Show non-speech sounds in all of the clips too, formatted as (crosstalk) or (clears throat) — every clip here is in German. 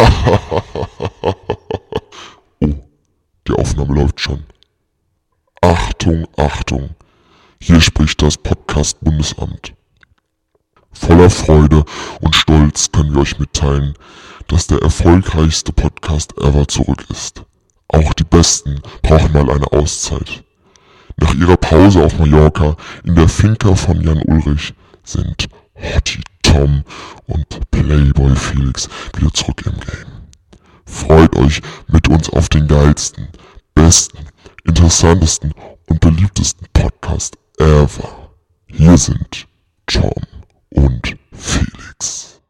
(laughs) oh, die Aufnahme läuft schon. Achtung, Achtung. Hier spricht das Podcast Bundesamt. Voller Freude und Stolz können wir euch mitteilen, dass der erfolgreichste Podcast ever zurück ist. Auch die Besten brauchen mal eine Auszeit. Nach ihrer Pause auf Mallorca in der Finca von Jan Ulrich sind Hottie Tom und Playboy Felix wieder zurück im Game. Freut euch mit uns auf den geilsten, besten, interessantesten und beliebtesten Podcast ever. Hier sind Tom und Felix.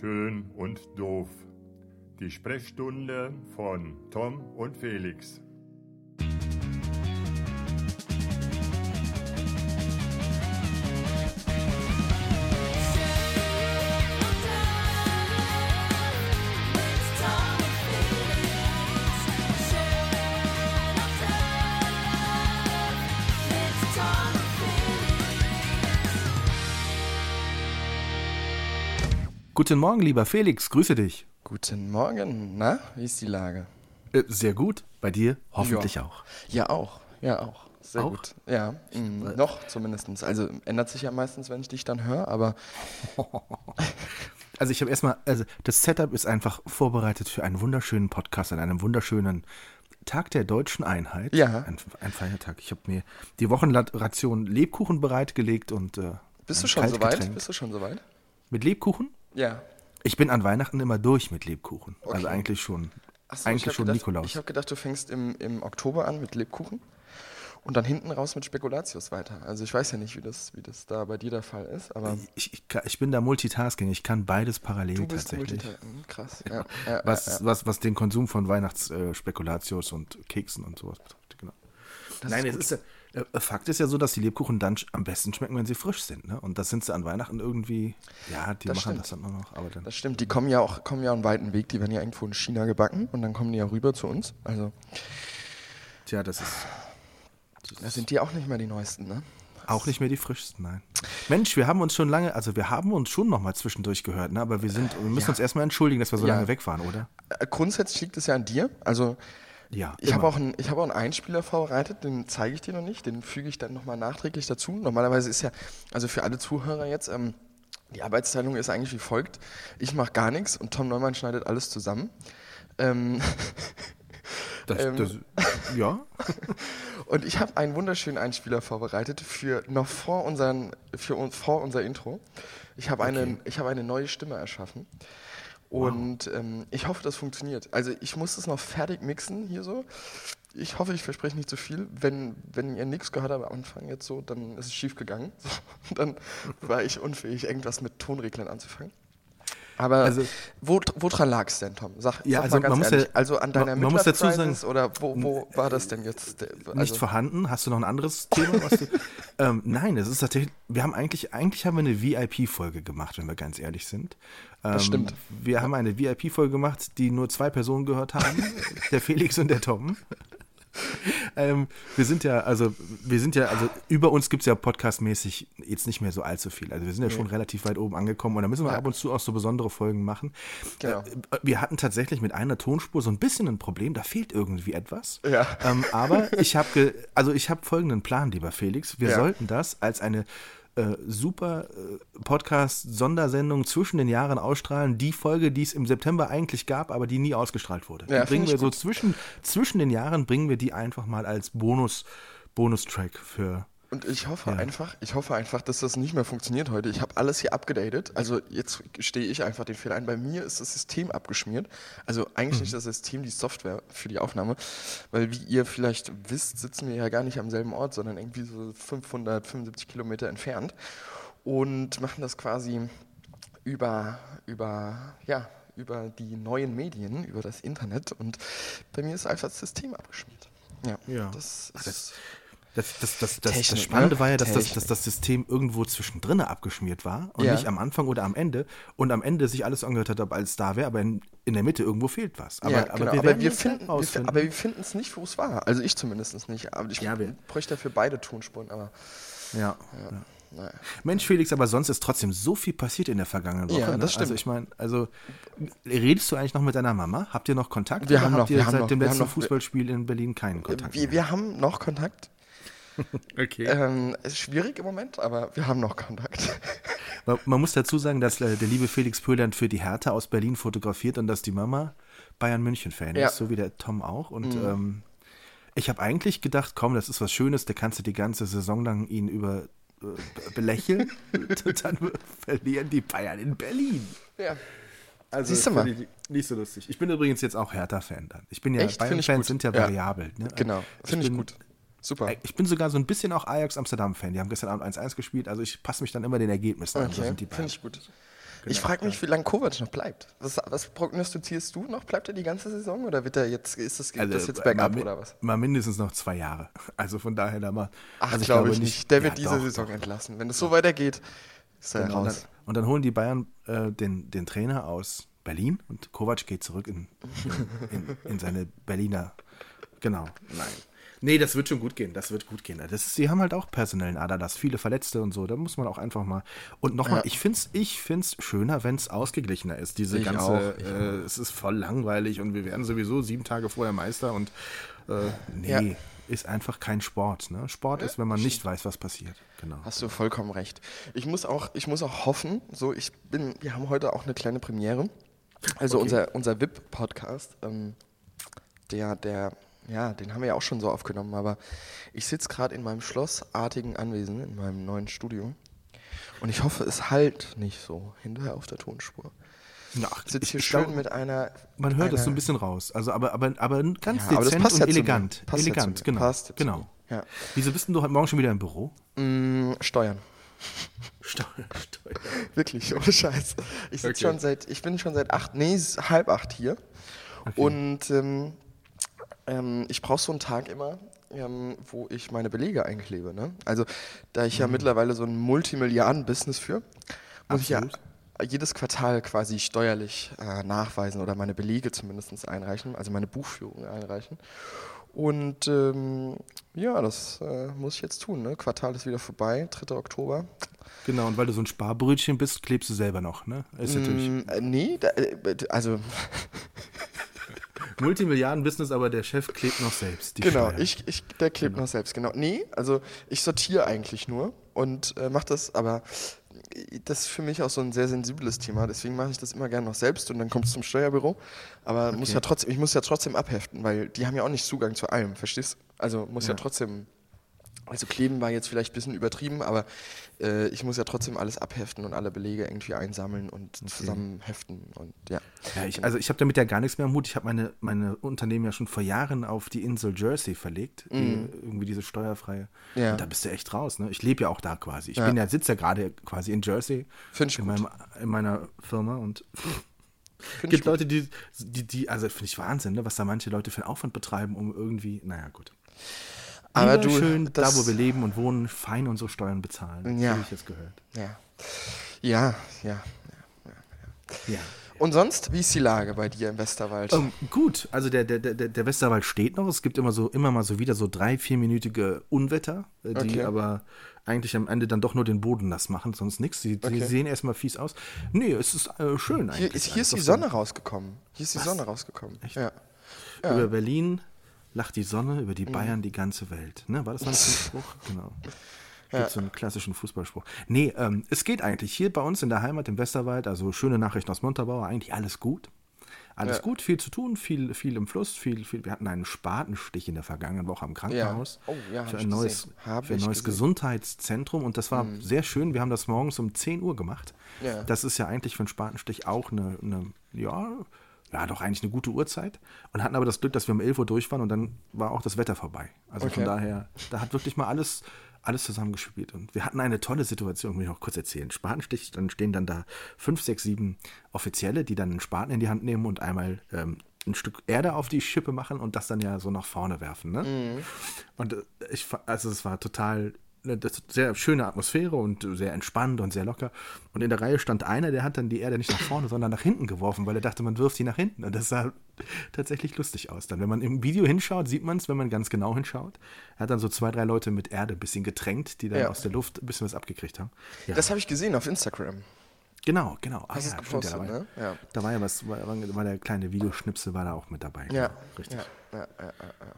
Schön und doof. Die Sprechstunde von Tom und Felix. Guten Morgen, lieber Felix, grüße dich. Guten Morgen. Na, wie ist die Lage? Äh, sehr gut. Bei dir hoffentlich auch. Ja, auch. Ja, auch. Sehr Auch? gut. Ja, mm, noch zumindest. Also ändert sich ja meistens, wenn ich dich dann höre, aber (laughs) Also ich habe erstmal, also das Setup ist einfach vorbereitet für einen wunderschönen Podcast an einem wunderschönen Tag der deutschen Einheit. Ja. Ein, ein Feiertag. Ich habe mir die Wochenration Lebkuchen bereitgelegt und äh, bist du schon soweit? Bist du schon soweit? Mit Lebkuchen? Ja. Ich bin an Weihnachten immer durch mit Lebkuchen. Also Okay. eigentlich schon. So, ich eigentlich schon gedacht, Nikolaus. Ich habe gedacht, du fängst im, im Oktober an mit Lebkuchen und dann hinten raus mit Spekulatius weiter. Also ich weiß ja nicht, wie das, wie das da bei dir der Fall ist, aber ich, ich, ich bin da Multitasking. Ich kann beides parallel du bist tatsächlich. Hm, Krass. Ja, ja, Was, ja, was, was den Konsum von Weihnachtsspekulatius und Keksen und sowas betrifft. Genau. Das Nein, ist es ist ja, äh, Fakt ist ja so, dass die Lebkuchen dann am besten schmecken, wenn sie frisch sind. Ne? Und das sind sie an Weihnachten irgendwie, ja, die Das machen stimmt. das dann nur noch. Aber dann, Das stimmt, die kommen ja auch kommen ja einen weiten Weg, die werden ja irgendwo in China gebacken und dann kommen die ja rüber zu uns. Also tja, das ist da sind die auch nicht mehr die neuesten, ne? auch nicht mehr die frischsten, nein. Mensch, wir haben uns schon lange, also wir haben uns schon noch mal zwischendurch gehört, ne? aber wir sind, wir müssen Ja. uns erstmal entschuldigen, dass wir so Ja. lange weg waren, oder? Äh, Grundsätzlich liegt es ja an dir. Also Ja, ich habe auch, einen- ich habe auch einen Einspieler vorbereitet, den zeige ich dir noch nicht, den füge ich dann nochmal nachträglich dazu. Normalerweise ist ja, also für alle Zuhörer jetzt, ähm, die Arbeitsteilung ist eigentlich wie folgt. Ich mache gar nichts und Tom Neumann schneidet alles zusammen. Ähm, (laughs) Das, ähm, das, ja, (laughs) und ich habe einen wunderschönen Einspieler vorbereitet für noch vor, unseren, für vor unser Intro. Ich habe eine, ich habe eine neue Stimme erschaffen. Und ähm, ich hoffe, das funktioniert. Also ich muss es noch fertig mixen hier so. Ich hoffe, ich verspreche nicht zu viel. Wenn, wenn ihr nichts gehört habt am Anfang jetzt so, dann ist es schief gegangen. (laughs) Dann war ich unfähig, irgendwas mit Tonreglern anzufangen. Aber Also- wo, woran lag es denn, Tom? Sag, Ja, sag also mal ganz man ehrlich. ja- also an deiner man- muss dazu sagen- oder wo, wo war das denn jetzt? Nicht also- vorhanden. Hast du noch ein anderes Thema? Du, (laughs) ähm, nein, es ist tatsächlich, wir haben eigentlich, eigentlich haben wir eine VIP-Folge gemacht, wenn wir ganz ehrlich sind. Ähm, stimmt. Wir haben eine VIP-Folge gemacht, die nur zwei Personen gehört haben, (laughs) der Felix und der Tom. (laughs) ähm, wir sind ja, also, wir sind ja, also über uns gibt es ja podcastmäßig jetzt nicht mehr so allzu viel. Also wir sind ja schon relativ weit oben angekommen und da müssen wir ab und zu auch so besondere Folgen machen. Genau. Äh, wir hatten tatsächlich mit einer Tonspur so ein bisschen ein Problem, da fehlt irgendwie etwas. Ja. Ähm, aber ich habe, also ich habe folgenden Plan, lieber Felix. Wir Ja. sollten das als eine äh, super äh, Podcast-Sondersendung zwischen den Jahren ausstrahlen. Die Folge, die es im September eigentlich gab, aber die nie ausgestrahlt wurde. Ja, die bringen wir so gut. zwischen, zwischen den Jahren, bringen wir die einfach mal als Bonus, Bonustrack für. Und ich hoffe Ja. einfach, ich hoffe einfach, dass das nicht mehr funktioniert heute. Ich habe alles hier abgedatet. Also jetzt stehe ich einfach den Fehler ein. Bei mir ist das System abgeschmiert. Also eigentlich nicht das System, die Software für die Aufnahme. Weil wie ihr vielleicht wisst, sitzen wir ja gar nicht am selben Ort, sondern irgendwie so 575 Kilometer entfernt. Und machen das quasi über, über, ja, über die neuen Medien, über das Internet. Und bei mir ist einfach das System abgeschmiert. Ja, Ja. das Ach, ist... Das, das, das, das, Technik, das Spannende ne? war ja, dass das, dass das System irgendwo zwischendrin abgeschmiert war und Ja. nicht am Anfang oder am Ende. Und am Ende sich alles angehört hat, als es da wäre, aber in, in der Mitte irgendwo fehlt was. Aber, ja, aber genau. wir, aber wir finden, wir, aber wir finden es nicht, wo es war. Also ich zumindest nicht. Aber ich Ja, bräuchte dafür beide Tonspuren. Aber ja. ja, naja. Mensch, Felix, aber sonst ist trotzdem so viel passiert in der vergangenen Woche. Ja, ne? das stimmt. Also ich meine, also redest du eigentlich noch mit deiner Mama? Habt ihr noch Kontakt? Wir haben habt noch- ihr wir seit noch- dem letzten noch- Fußballspiel in Berlin keinen Kontakt? Wir, wir haben noch Kontakt. (laughs) okay. Ähm, es ist schwierig im Moment, aber wir haben noch Kontakt. (laughs) Man, man muss dazu sagen, dass äh, der liebe Felix Pöland für die Hertha aus Berlin fotografiert und dass die Mama Bayern München-Fan Ja. ist, so wie der Tom auch. Und ähm, ich habe eigentlich gedacht, komm, das ist was Schönes, da kannst du die ganze Saison lang ihn über äh, belächeln. (laughs) dann verlieren die Bayern in Berlin. ja. Also Siehst du mal. Nicht so lustig. Ich bin übrigens jetzt auch Hertha-Fan dann. Ich bin ja, Bayern-Fans sind ja Ja. variabel. Ne? Genau, finde ich gut. Super. Ich bin sogar so ein bisschen auch Ajax Amsterdam-Fan. Die haben gestern Abend 1-1 gespielt, also ich passe mich dann immer den Ergebnissen an. So Okay, sind die finde ich gut. ich frage mich, wie lange Kovac noch bleibt. Was, was prognostizierst du noch? Bleibt er die ganze Saison oder wird er jetzt, ist das, geht das jetzt äh, bergab oder was? Mal mindestens noch zwei Jahre. (laughs) Also von daher da mal. Ach, also glaube ich nicht. Der wird Ja, diese doch, Saison doch. entlassen. Wenn es so weitergeht, ist er Genau, und, dann, raus. und dann holen die Bayern äh, den, den Trainer aus Berlin und Kovac geht zurück in, in, in, in seine Berliner. Genau, nein. Nee, das wird schon gut gehen. Das wird gut gehen. Das ist, sie haben halt auch personellen Aderlass, viele Verletzte und so. Da muss man auch einfach mal. Und nochmal, Ja. ich finde es ich find's schöner, wenn es ausgeglichener ist. Diese Ich ganze, äh, es ist voll langweilig und wir werden sowieso sieben Tage vorher Meister und äh, nee, Ja. ist einfach kein Sport. Ne? Sport ist, wenn man nicht weiß, was passiert. Genau. Hast du vollkommen recht. Ich muss auch, ich muss auch hoffen, so ich bin, wir haben heute auch eine kleine Premiere. Also Okay. unser, unser VIP-Podcast, ähm, der, der, ja, den haben wir ja auch schon so aufgenommen, aber ich sitze gerade in meinem schlossartigen Anwesen, in meinem neuen Studio. Und ich hoffe, es halt nicht so hinterher auf der Tonspur. Ach, Ich sitze hier schön glaub, mit einer. Man hört es so ein bisschen raus. Also, aber, aber, aber ganz Ja, aber das dezent passt und ja elegant. Passt ja elegant, mir. genau. Passt ja genau. Ja. Wieso bist denn du heute Morgen schon wieder im Büro? Mm, Steuern. (laughs) Steuer, Steuer. Wirklich, ohne Scheiß. Ich sitze Okay. schon seit, ich bin schon seit acht, nee, halb acht hier. Und ähm, ähm, ich brauche so einen Tag immer, ähm, wo ich meine Belege einklebe. Ne? Also, da Mhm. ich ja mittlerweile so ein Multimilliarden-Business führe, muss ich ja jedes Quartal quasi steuerlich äh, nachweisen oder meine Belege zumindest einreichen, also meine Buchführung einreichen. Und ähm, ja, das äh, muss ich jetzt tun. Ne? Quartal ist wieder vorbei, 3. Oktober. Genau, und weil du so ein Sparbrötchen bist, klebst du selber noch, ne? Ist natürlich Mm, äh, nee, da, äh, also (laughs) (laughs) Multimilliarden-Business, aber der Chef klebt noch selbst. Die genau, Steuern. ich, ich, der klebt noch selbst, genau. Nee, also ich sortiere eigentlich nur und äh, mache das, aber das ist für mich auch so ein sehr sensibles Thema, deswegen mache ich das immer gerne noch selbst und dann kommt es zum Steuerbüro. Aber muss ja trotzdem, ich muss ja trotzdem abheften, weil die haben ja auch nicht Zugang zu allem, verstehst du? Also muss ja, Ja. trotzdem. Also kleben war jetzt vielleicht ein bisschen übertrieben, aber äh, ich muss ja trotzdem alles abheften und alle Belege irgendwie einsammeln und zusammen heften und ja. Ja, ich, also ich habe damit ja gar nichts mehr am Hut. Ich habe meine, meine Unternehmen ja schon vor Jahren auf die Insel Jersey verlegt. Die, irgendwie diese steuerfreie. Ja. Und da bist du echt raus. Ne? Ich lebe ja auch da quasi. Ich Ja. bin ja, sitze ja gerade quasi in Jersey. Find ich in, meinem, in meiner Firma und Find (laughs) gibt. Leute, die, die, die also finde ich Wahnsinn, ne? was da manche Leute für einen Aufwand betreiben, um irgendwie, naja, gut. Aber du, schön da, wo wir leben und wohnen, fein unsere Steuern bezahlen. Ja. So wie ich jetzt gehört. Ja. Ja, ja. Ja. Und sonst, wie ist die Lage bei dir im Westerwald? Ähm, gut, also der, der, der, der Westerwald steht noch. Es gibt immer so immer mal so wieder so drei, vierminütige Unwetter, äh, die Okay. aber eigentlich am Ende dann doch nur den Boden nass machen, sonst nichts. Die, die Okay. sehen erstmal fies aus. Nee, es ist äh, schön eigentlich. hier ist, hier ist die Sonne rausgekommen. Hier ist die Sonne rausgekommen. Ja. Über Berlin lacht die Sonne, über Mhm. die Bayern die ganze Welt. Ne? War das mal ein (laughs) Spruch? Genau. Gibt so einen klassischen Fußballspruch. Nee, ähm, es geht eigentlich. Hier bei uns in der Heimat im Westerwald, also schöne Nachrichten aus Montabaur, eigentlich alles gut. Alles Ja. gut, viel zu tun, viel, viel im Fluss, viel, viel. Wir hatten einen Spatenstich in der vergangenen Woche am Krankenhaus Oh, ja, für ein neues, für ein neues. Gesundheitszentrum und das war sehr schön. Wir haben das morgens um 10 Uhr gemacht. Ja. Das ist ja eigentlich für einen Spatenstich auch eine, eine ja, ja, doch eigentlich eine gute Uhrzeit und hatten aber das Glück, dass wir um 11 Uhr durch waren und dann war auch das Wetter vorbei. Also von Okay. daher, da hat wirklich mal alles, alles zusammengespielt. Und wir hatten eine tolle Situation, will ich noch kurz erzählen. Spatenstich, dann stehen dann da fünf, sechs, sieben Offizielle, die dann einen Spaten in die Hand nehmen und einmal ähm, ein Stück Erde auf die Schippe machen und das dann ja so nach vorne werfen. Ne? Und äh, ich, also es war total das sehr schöne Atmosphäre und sehr entspannt und sehr locker. Und in der Reihe stand einer, der hat dann die Erde nicht nach vorne, sondern nach hinten geworfen, weil er dachte, man wirft sie nach hinten. Und das sah tatsächlich lustig aus. Dann, wenn man im Video hinschaut, sieht man es, wenn man ganz genau hinschaut. Er hat dann so zwei, drei Leute mit Erde ein bisschen getränkt, die dann Ja. aus der Luft ein bisschen was abgekriegt haben. Ja, Das habe ich gesehen auf Instagram. genau, genau. Hast ja, stimmt, da, war, ne? Ja. da war ja was, war, war der kleine Videoschnipsel war da auch mit dabei. Ja, genau, richtig. Ja, ja, ja, ja.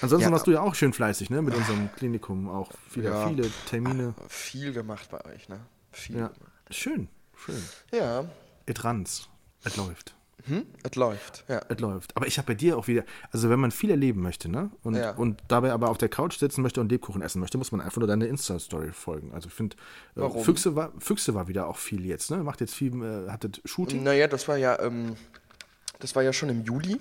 Ansonsten Ja. warst du ja auch schön fleißig, ne? Mit unserem Klinikum auch viele, Ja. viele Termine. Viel gemacht bei euch, ne? Viel. Ja, schön, schön. Ja. Et runs. Es läuft. Hm? Es läuft. Ja. Es läuft. Aber ich habe bei dir auch wieder, also wenn man viel erleben möchte, ne? Und, Ja. und dabei aber auf der Couch sitzen möchte und Lebkuchen essen möchte, muss man einfach nur deine Insta-Story folgen. Also ich finde, äh? Füchse war, Füchse war wieder auch viel jetzt, ne? Macht jetzt viel, äh, hattet Shooting. Naja, das war ja, ähm, das war ja schon im Juli.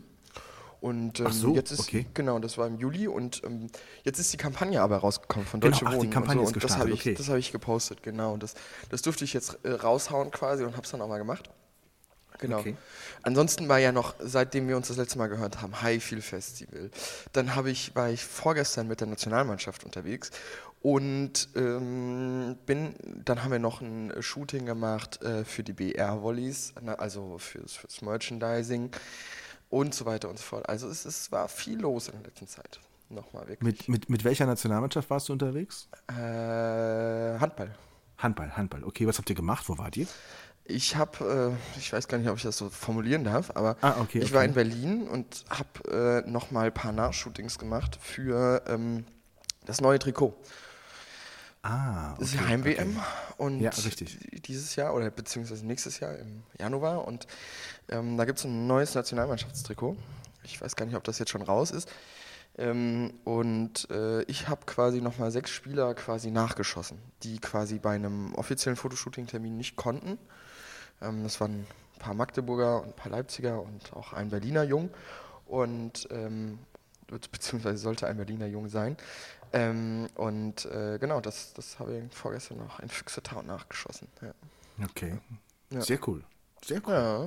Und ähm, Ach so, jetzt ist, okay. genau, das war im Juli und ähm, jetzt ist die Kampagne aber rausgekommen von Genau, Deutsche ach, die Wohnen. Kampagne und ist so, das gestartet, habe ich, okay. das habe ich gepostet, genau. Und das, das durfte ich jetzt äh, raushauen quasi und habe es dann auch mal gemacht. Genau. Okay. Ansonsten war ja noch, seitdem wir uns das letzte Mal gehört haben, Highfield Festival. Dann habe ich, war ich vorgestern mit der Nationalmannschaft unterwegs und ähm, bin, dann haben wir noch ein Shooting gemacht äh, für die BR-Volleys, na, also fürs, fürs Merchandising und so weiter und so fort. Also es, es war viel los in der letzten Zeit. Nochmal wirklich. Mit, mit, mit welcher Nationalmannschaft warst du unterwegs? äh, Handball. Handball, Handball. Okay, was habt ihr gemacht? Wo wart ihr? Ich habe, äh, ich weiß gar nicht, ob ich das so formulieren darf, aber Ah, okay, ich war okay. in Berlin und habe äh, nochmal ein paar Nachshootings gemacht für ähm, das neue Trikot. Ah, Das ist okay, Heim-WM okay. und Ja, richtig. dieses Jahr oder beziehungsweise nächstes Jahr im Januar und ähm, da gibt es ein neues Nationalmannschaftstrikot. Ich weiß gar nicht, ob das jetzt schon raus ist. Ähm, und äh, ich habe quasi nochmal sechs Spieler quasi nachgeschossen, die quasi bei einem offiziellen Fotoshooting-Termin nicht konnten. Ähm, das waren ein paar Magdeburger und ein paar Leipziger und auch ein Berliner Jung. Und ähm, beziehungsweise sollte ein Berliner Jung sein. Ähm, und äh, genau, das, das habe ich vorgestern noch ein Füchse-Town nachgeschossen. Ja. Okay. Ja. Sehr cool. Sehr cool. ja.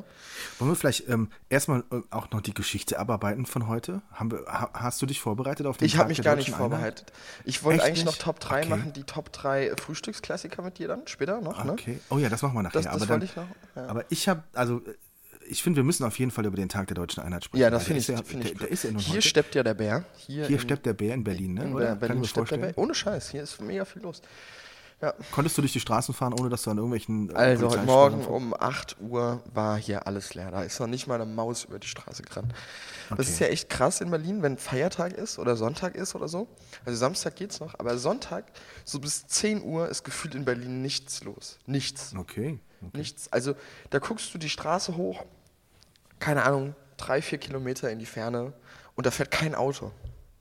Wollen wir vielleicht ähm, erstmal äh, auch noch die Geschichte abarbeiten von heute? Wir, ha, hast du dich vorbereitet auf den Ich habe mich gar nicht Deutschen Einheit? vorbereitet. Ich wollte Echt eigentlich noch nicht? Top 3 Okay. machen, die Top 3 Frühstücksklassiker mit dir dann, später noch, ne? Okay. Oh ja, das machen wir nachher. Das, das aber, dann, ich noch. Ja. aber ich habe, also äh, ich finde, wir müssen auf jeden Fall über den Tag der Deutschen Einheit sprechen. Ja, das der finde ich, ja, find ich der, der ist ja nun Hier heute. steppt ja der Bär. Hier, Hier in, steppt der Bär in Berlin, ne? in oder? Ber- Berlin Kann ich mir vorstellen. Ohne Scheiß, hier ist mega viel los. Ja. Konntest du durch die Straßen fahren, ohne dass du an irgendwelchen. äh, Also heute Morgen um 8 Uhr war hier alles leer. Da ist noch nicht mal eine Maus über die Straße gerannt. Das Okay. ist ja echt krass in Berlin, wenn Feiertag ist oder Sonntag ist oder so. Also Samstag geht's noch, aber Sonntag, so bis 10 Uhr ist gefühlt in Berlin nichts los. Nichts. Okay. Nichts. Also da guckst du die Straße hoch, keine Ahnung, drei, vier Kilometer in die Ferne und da fährt kein Auto.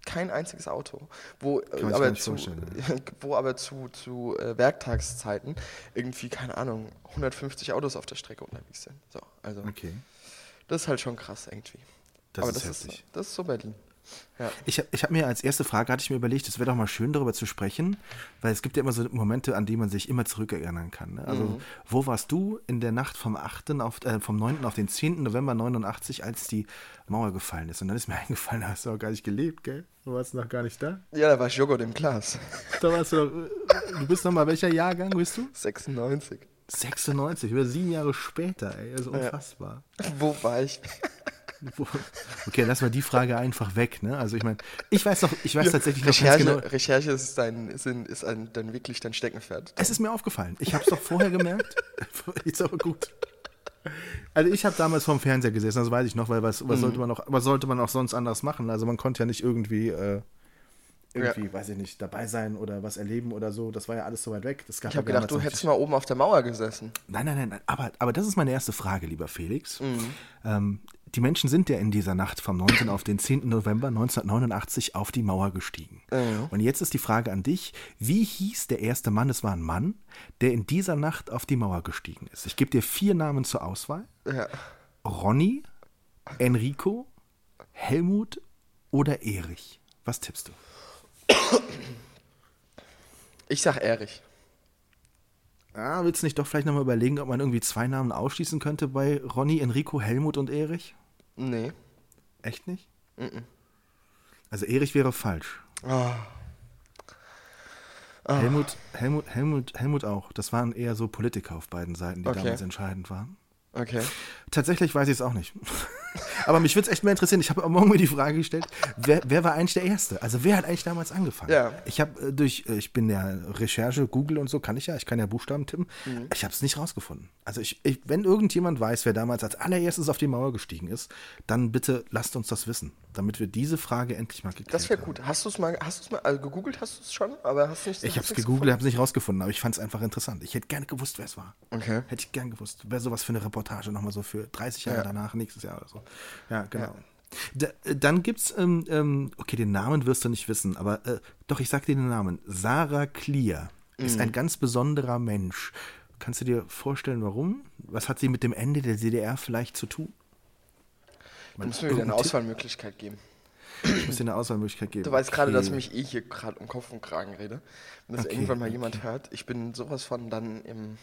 Kein einziges Auto. Wo, äh, aber zu, vorstellen, (laughs) wo aber zu, zu äh, Werktagszeiten irgendwie, keine Ahnung, 150 Autos auf der Strecke unterwegs sind. So, also Okay. das ist halt schon krass irgendwie. Das aber ist das, ist, heftig. das ist so Berlin. Ja. Ich habe ich hab mir als erste Frage, hatte ich mir überlegt, es wäre doch mal schön, darüber zu sprechen, weil es gibt ja immer so Momente, an die man sich immer zurückerinnern kann. Ne? Also, Mhm. wo warst du in der Nacht vom 8. Auf, äh, vom 9. auf den 10. November 89, als die Mauer gefallen ist? Und dann ist mir (laughs) eingefallen, da hast du auch gar nicht gelebt, gell? Du warst noch gar nicht da. ja, da war ich Joghurt im Glas. (laughs) Da warst du, doch- du bist noch mal, welcher Jahrgang bist du? 96. 96, über sieben Jahre später, ey, ist unfassbar. Wo war ich? Okay, lass mal die Frage einfach weg, ne? Also ich meine, ich weiß noch, ich weiß tatsächlich noch Recherche, genau. Recherche ist, dein, ist, ein, ist ein, dann wirklich dein Steckenpferd. Es ist mir aufgefallen. Ich habe es doch vorher gemerkt. (laughs) ist aber gut. Also ich habe damals vorm Fernseher gesessen, das weiß ich noch, weil was, Mhm. was sollte man noch, was sollte man auch sonst anders machen? Also man konnte ja nicht irgendwie, äh, irgendwie, weiß ich nicht, dabei sein oder was erleben oder so. Das war ja alles so weit weg. Das gab Ich ja habe gedacht, du hättest mal oben auf der Mauer gesessen. Nein, nein, nein. Aber, aber das ist meine erste Frage, lieber Felix. Mhm. Ähm, die Menschen sind ja in dieser Nacht vom 9. auf den 10. November 1989 auf die Mauer gestiegen. Mhm. Und jetzt ist die Frage an dich, wie hieß der erste Mann, es war ein Mann, der in dieser Nacht auf die Mauer gestiegen ist? Ich gebe dir vier Namen zur Auswahl. Ja. Ronny, Enrico, Helmut oder Erich? Was tippst du? Ich sag Erich. Ah, willst du nicht doch vielleicht nochmal überlegen, ob man irgendwie zwei Namen ausschließen könnte bei Ronny, Enrico, Helmut und Erich? Nee. Echt nicht? Also Erich wäre falsch. Ah. Helmut, Helmut, Helmut, Helmut auch. Das waren eher so Politiker auf beiden Seiten, die Okay. damals entscheidend waren. Okay. Tatsächlich weiß ich es auch nicht. (laughs) Aber mich würde es echt mehr interessieren. Ich habe am Morgen mir die Frage gestellt, wer, wer war eigentlich der Erste? Also wer hat eigentlich damals angefangen? Ja. Ich habe äh, durch, äh, ich bin ja Recherche, Google und so, kann ich ja, ich kann ja Buchstaben tippen. Mhm. Ich habe es nicht rausgefunden. Also ich, ich, wenn irgendjemand weiß, wer damals als allererstes auf die Mauer gestiegen ist, dann bitte lasst uns das wissen, damit wir diese Frage endlich mal geklärt Das wäre haben. gut. Hast du es mal, hast du es mal, also gegoogelt hast du es schon, aber hast nicht Ich habe es gegoogelt, habe es nicht rausgefunden, aber ich fand es einfach interessant. Ich hätte gerne gewusst, wer es war. Okay. Hätte ich gern gewusst. Wäre sowas für eine Reportage nochmal so für 30 Jahre Ja. danach, nächstes Jahr oder so. Ja, genau. Da, äh, dann gibt's, ähm, ähm, okay, den Namen wirst du nicht wissen, aber äh, doch, ich sag dir den Namen. Sarah Clear Mhm. ist ein ganz besonderer Mensch. Kannst du dir vorstellen, warum? Was hat sie mit dem Ende der DDR vielleicht zu tun? Du musst mir wieder eine Tipp? Auswahlmöglichkeit geben. Ich muss dir eine Auswahlmöglichkeit geben. Du weißt gerade, Okay. dass ich mich eh hier gerade um Kopf und Kragen rede. Wenn das Okay, irgendwann mal jemand hört, ich bin sowas von dann im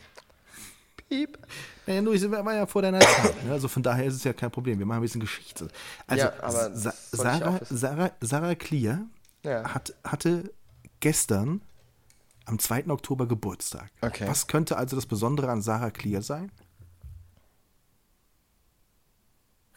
Piep. Naja, nur, ich war ja vor deiner Zeit, ne? also von daher ist es ja kein Problem. Wir machen ein bisschen Geschichte. Also, Ja, Sa Sarah. Sarah, Sarah Clear Ja. hat, hatte gestern am 2. Oktober Geburtstag. Okay. Was könnte also das Besondere an Sarah Clear sein?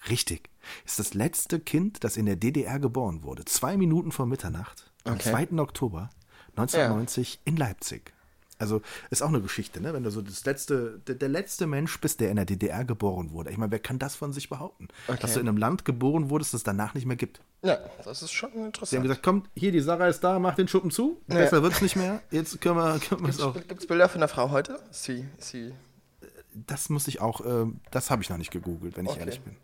Richtig. Ist das letzte Kind, das in der DDR geboren wurde. Zwei Minuten vor Mitternacht, am Okay. 2. Oktober 1990 in Leipzig. Also ist auch eine Geschichte, ne? Wenn du so das letzte, der, der letzte Mensch bist, der in der DDR geboren wurde. Ich meine, wer kann das von sich behaupten? Okay. Dass du in einem Land geboren wurdest, das es danach nicht mehr gibt. Ja, das ist schon Sie haben interessant. gesagt, komm, hier, die Sarah ist da, mach den Schuppen zu. Ja. Besser wird's nicht mehr. Jetzt können wir, können wir es auch. Gibt es Bilder von der Frau heute? Sie, sie, Das muss ich auch, ähm, das habe ich noch nicht gegoogelt, wenn ich Okay. ehrlich bin.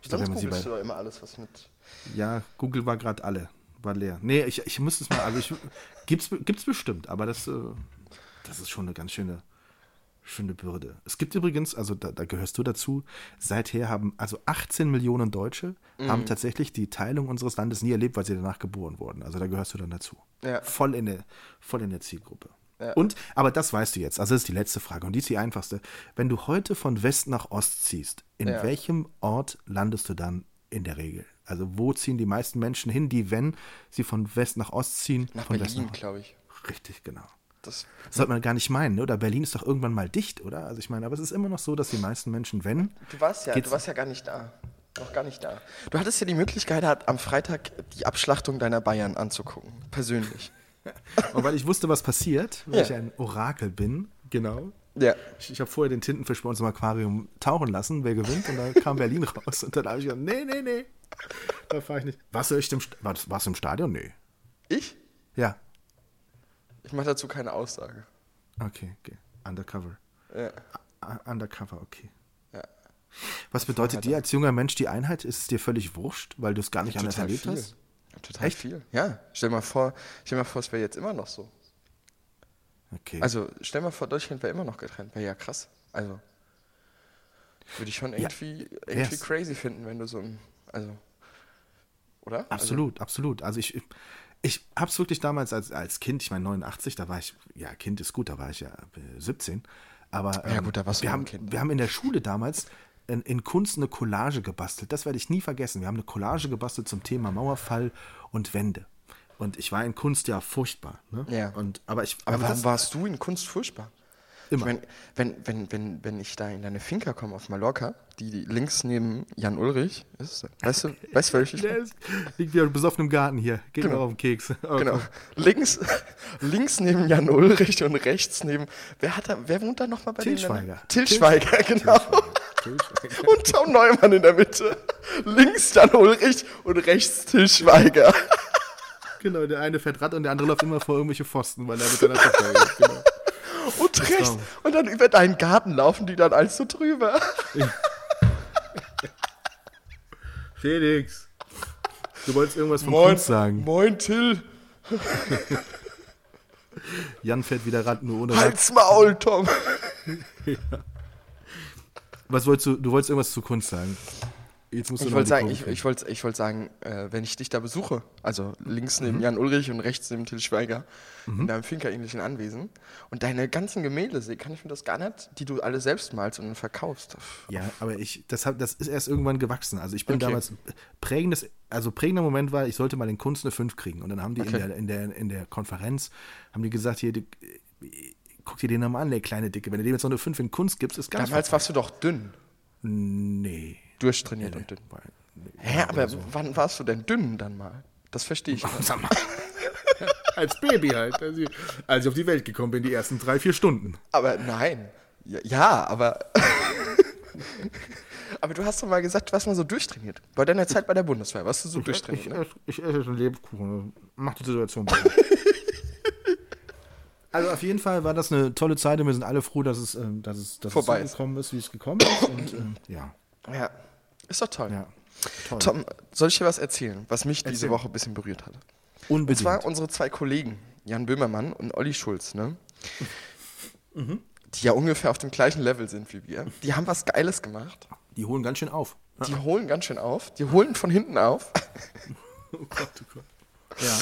Ich glaube, man sie googelst bei, du immer alles, was mit... ja, Google war gerade alle, war leer. Nee, ich, ich müsste es mal, also ich, gibt's, gibt's bestimmt, aber das, äh, das ist schon eine ganz schöne, schöne Bürde. Es gibt übrigens, also da, da gehörst du dazu, seither haben, also 18 Millionen Deutsche Mhm. haben tatsächlich die Teilung unseres Landes nie erlebt, weil sie danach geboren wurden. Also da gehörst du dann dazu. Ja. Voll in der, voll in der Zielgruppe. Ja. Und, aber das weißt du jetzt, also das ist die letzte Frage und die ist die einfachste. Wenn du heute von West nach Ost ziehst, in Ja. welchem Ort landest du dann in der Regel? Also wo ziehen die meisten Menschen hin, die, wenn sie von West nach Ost ziehen, Nach von Berlin, glaube ich. Richtig, genau. Das, sollte man gar nicht meinen, ne? oder? Berlin ist doch irgendwann mal dicht, oder? Also ich meine, aber es ist immer noch so, dass die meisten Menschen, wenn, du warst ja, du warst ja gar nicht da. Noch gar nicht da. Du hattest ja die Möglichkeit, hat am Freitag die Abschlachtung deiner Bayern anzugucken. Persönlich. (laughs) und weil ich wusste, was passiert, weil Ja. ich ein Orakel bin, genau. Ja. Ich, ich habe vorher den Tintenfisch bei uns im Aquarium tauchen lassen, wer gewinnt, und dann kam Berlin (laughs) raus. Und dann habe ich gesagt, nee, nee, nee, da fahre ich nicht. Warst du echt im, St- war, warst du im Stadion? Nee. Ich? Ja, Ich mache dazu keine Aussage. okay, okay. Undercover. Ja. Undercover, okay. Ja. Was bedeutet dir als junger Mensch die Einheit? Ist es dir völlig wurscht, weil du es gar nicht anders Total erlebt viel. hast? Total Echt? viel. Ja. Stell mal vor, stell mal vor, es wäre jetzt immer noch so. Okay. Also stell mal vor, Deutschland wäre immer noch getrennt. Wäre ja krass. Also würde ich schon irgendwie, irgendwie Wär's. crazy finden, wenn du so ein, also, oder? Also, Absolut, absolut. Also ich, ich habe es wirklich damals als, als Kind, ich meine 89, da war ich, ja, Kind ist gut, da war ich ja äh, 17. Aber Ja ähm, gut, da warst du wir, ein haben, Kind, ne? wir haben in der Schule damals in, in Kunst eine Collage gebastelt. Das werde ich nie vergessen. Wir haben eine Collage gebastelt zum Thema Mauerfall und Wende. Und ich war in Kunst ja furchtbar. Ne? Ja. Und, aber ich, Aber aber warum warst du in Kunst furchtbar? Immer. Ich mein, wenn, wenn, wenn, wenn ich da in deine Finca komme auf Mallorca, die, die links neben Jan Ulrich ist, weißt du, weißt du, welche ich (laughs) der ist, liegt wieder besoffen im Garten hier. Geht Genau. mir auf den Keks. (laughs) Oh, Genau. Links, (laughs) links neben Jan Ulrich und rechts neben. Wer hat da, wer wohnt da nochmal bei Til? Schweiger. Til Schweiger, genau. Til Schweiger. Und Tom Neumann in der Mitte. Links Jan Ulrich und rechts Til Schweiger. Genau, der eine fährt Rad und der andere läuft immer vor irgendwelche Pfosten, weil er mit seiner Tochter ist. Genau. Und rechts. Und dann über deinen Garten laufen die dann alles so drüber. Felix, du wolltest irgendwas von Kunst sagen. moin Till. Jan fährt wieder Rad, nur ohne Rad. Halt's Maul, Tom. (laughs) Was wolltest du, du wolltest irgendwas zu Kunst sagen. Jetzt musst du Ich wollte sagen, ich, ich wollte, ich wollte sagen, äh, wenn ich dich da besuche, also links Mhm. neben Jan Ulrich und rechts neben Till Schweiger, in deinem Finca-ähnlichen Anwesen und deine ganzen Gemälde sehe, kann ich mir das gar nicht, die du alle selbst malst und verkaufst. Ja, aber ich, das, hab, das ist erst irgendwann gewachsen. Also ich bin Okay. damals prägendes, also prägender Moment war, ich sollte mal in Kunst eine 5 kriegen. Und dann haben die Okay. in, der, in, der, in der Konferenz, haben die gesagt, hier, die, guck dir den nochmal an, der kleine Dicke. Wenn du dem jetzt noch eine 5 in Kunst gibst, ist ganz Damals warst du doch dünn, Nee. Durchtrainiert und dünn. Hä, aber wann warst du denn dünn dann mal? Das verstehe ich. Sag mal. (laughs) Als Baby halt. Als ich, als ich auf die Welt gekommen bin, die ersten drei, vier Stunden. Aber nein. Ja, ja aber. (laughs) aber du hast doch mal gesagt, du warst mal so durchtrainiert. Bei deiner Zeit bei der Bundeswehr warst du so durchtrainiert. Ne? ich esse jetzt einen Lebkuchen. Macht die Situation besser. (laughs) Also auf jeden Fall war das eine tolle Zeit und wir sind alle froh, dass es, ähm, dass es, dass Vorbei es so gekommen ist, wie es gekommen ist. Und ähm, ja, Ja. Ist doch toll. ja. Toll. Tom, soll ich dir was erzählen, was mich diese Erzähl. Woche ein bisschen berührt hat? Unbedingt. Und zwar unsere zwei Kollegen, Jan Böhmermann und Olli Schulz, ne? (laughs) Die ja ungefähr auf dem gleichen Level sind wie wir. Die haben was Geiles gemacht. die holen ganz schön auf. Die holen ganz schön auf. Die holen von hinten auf. (laughs) Oh Gott, oh Gott. Ja.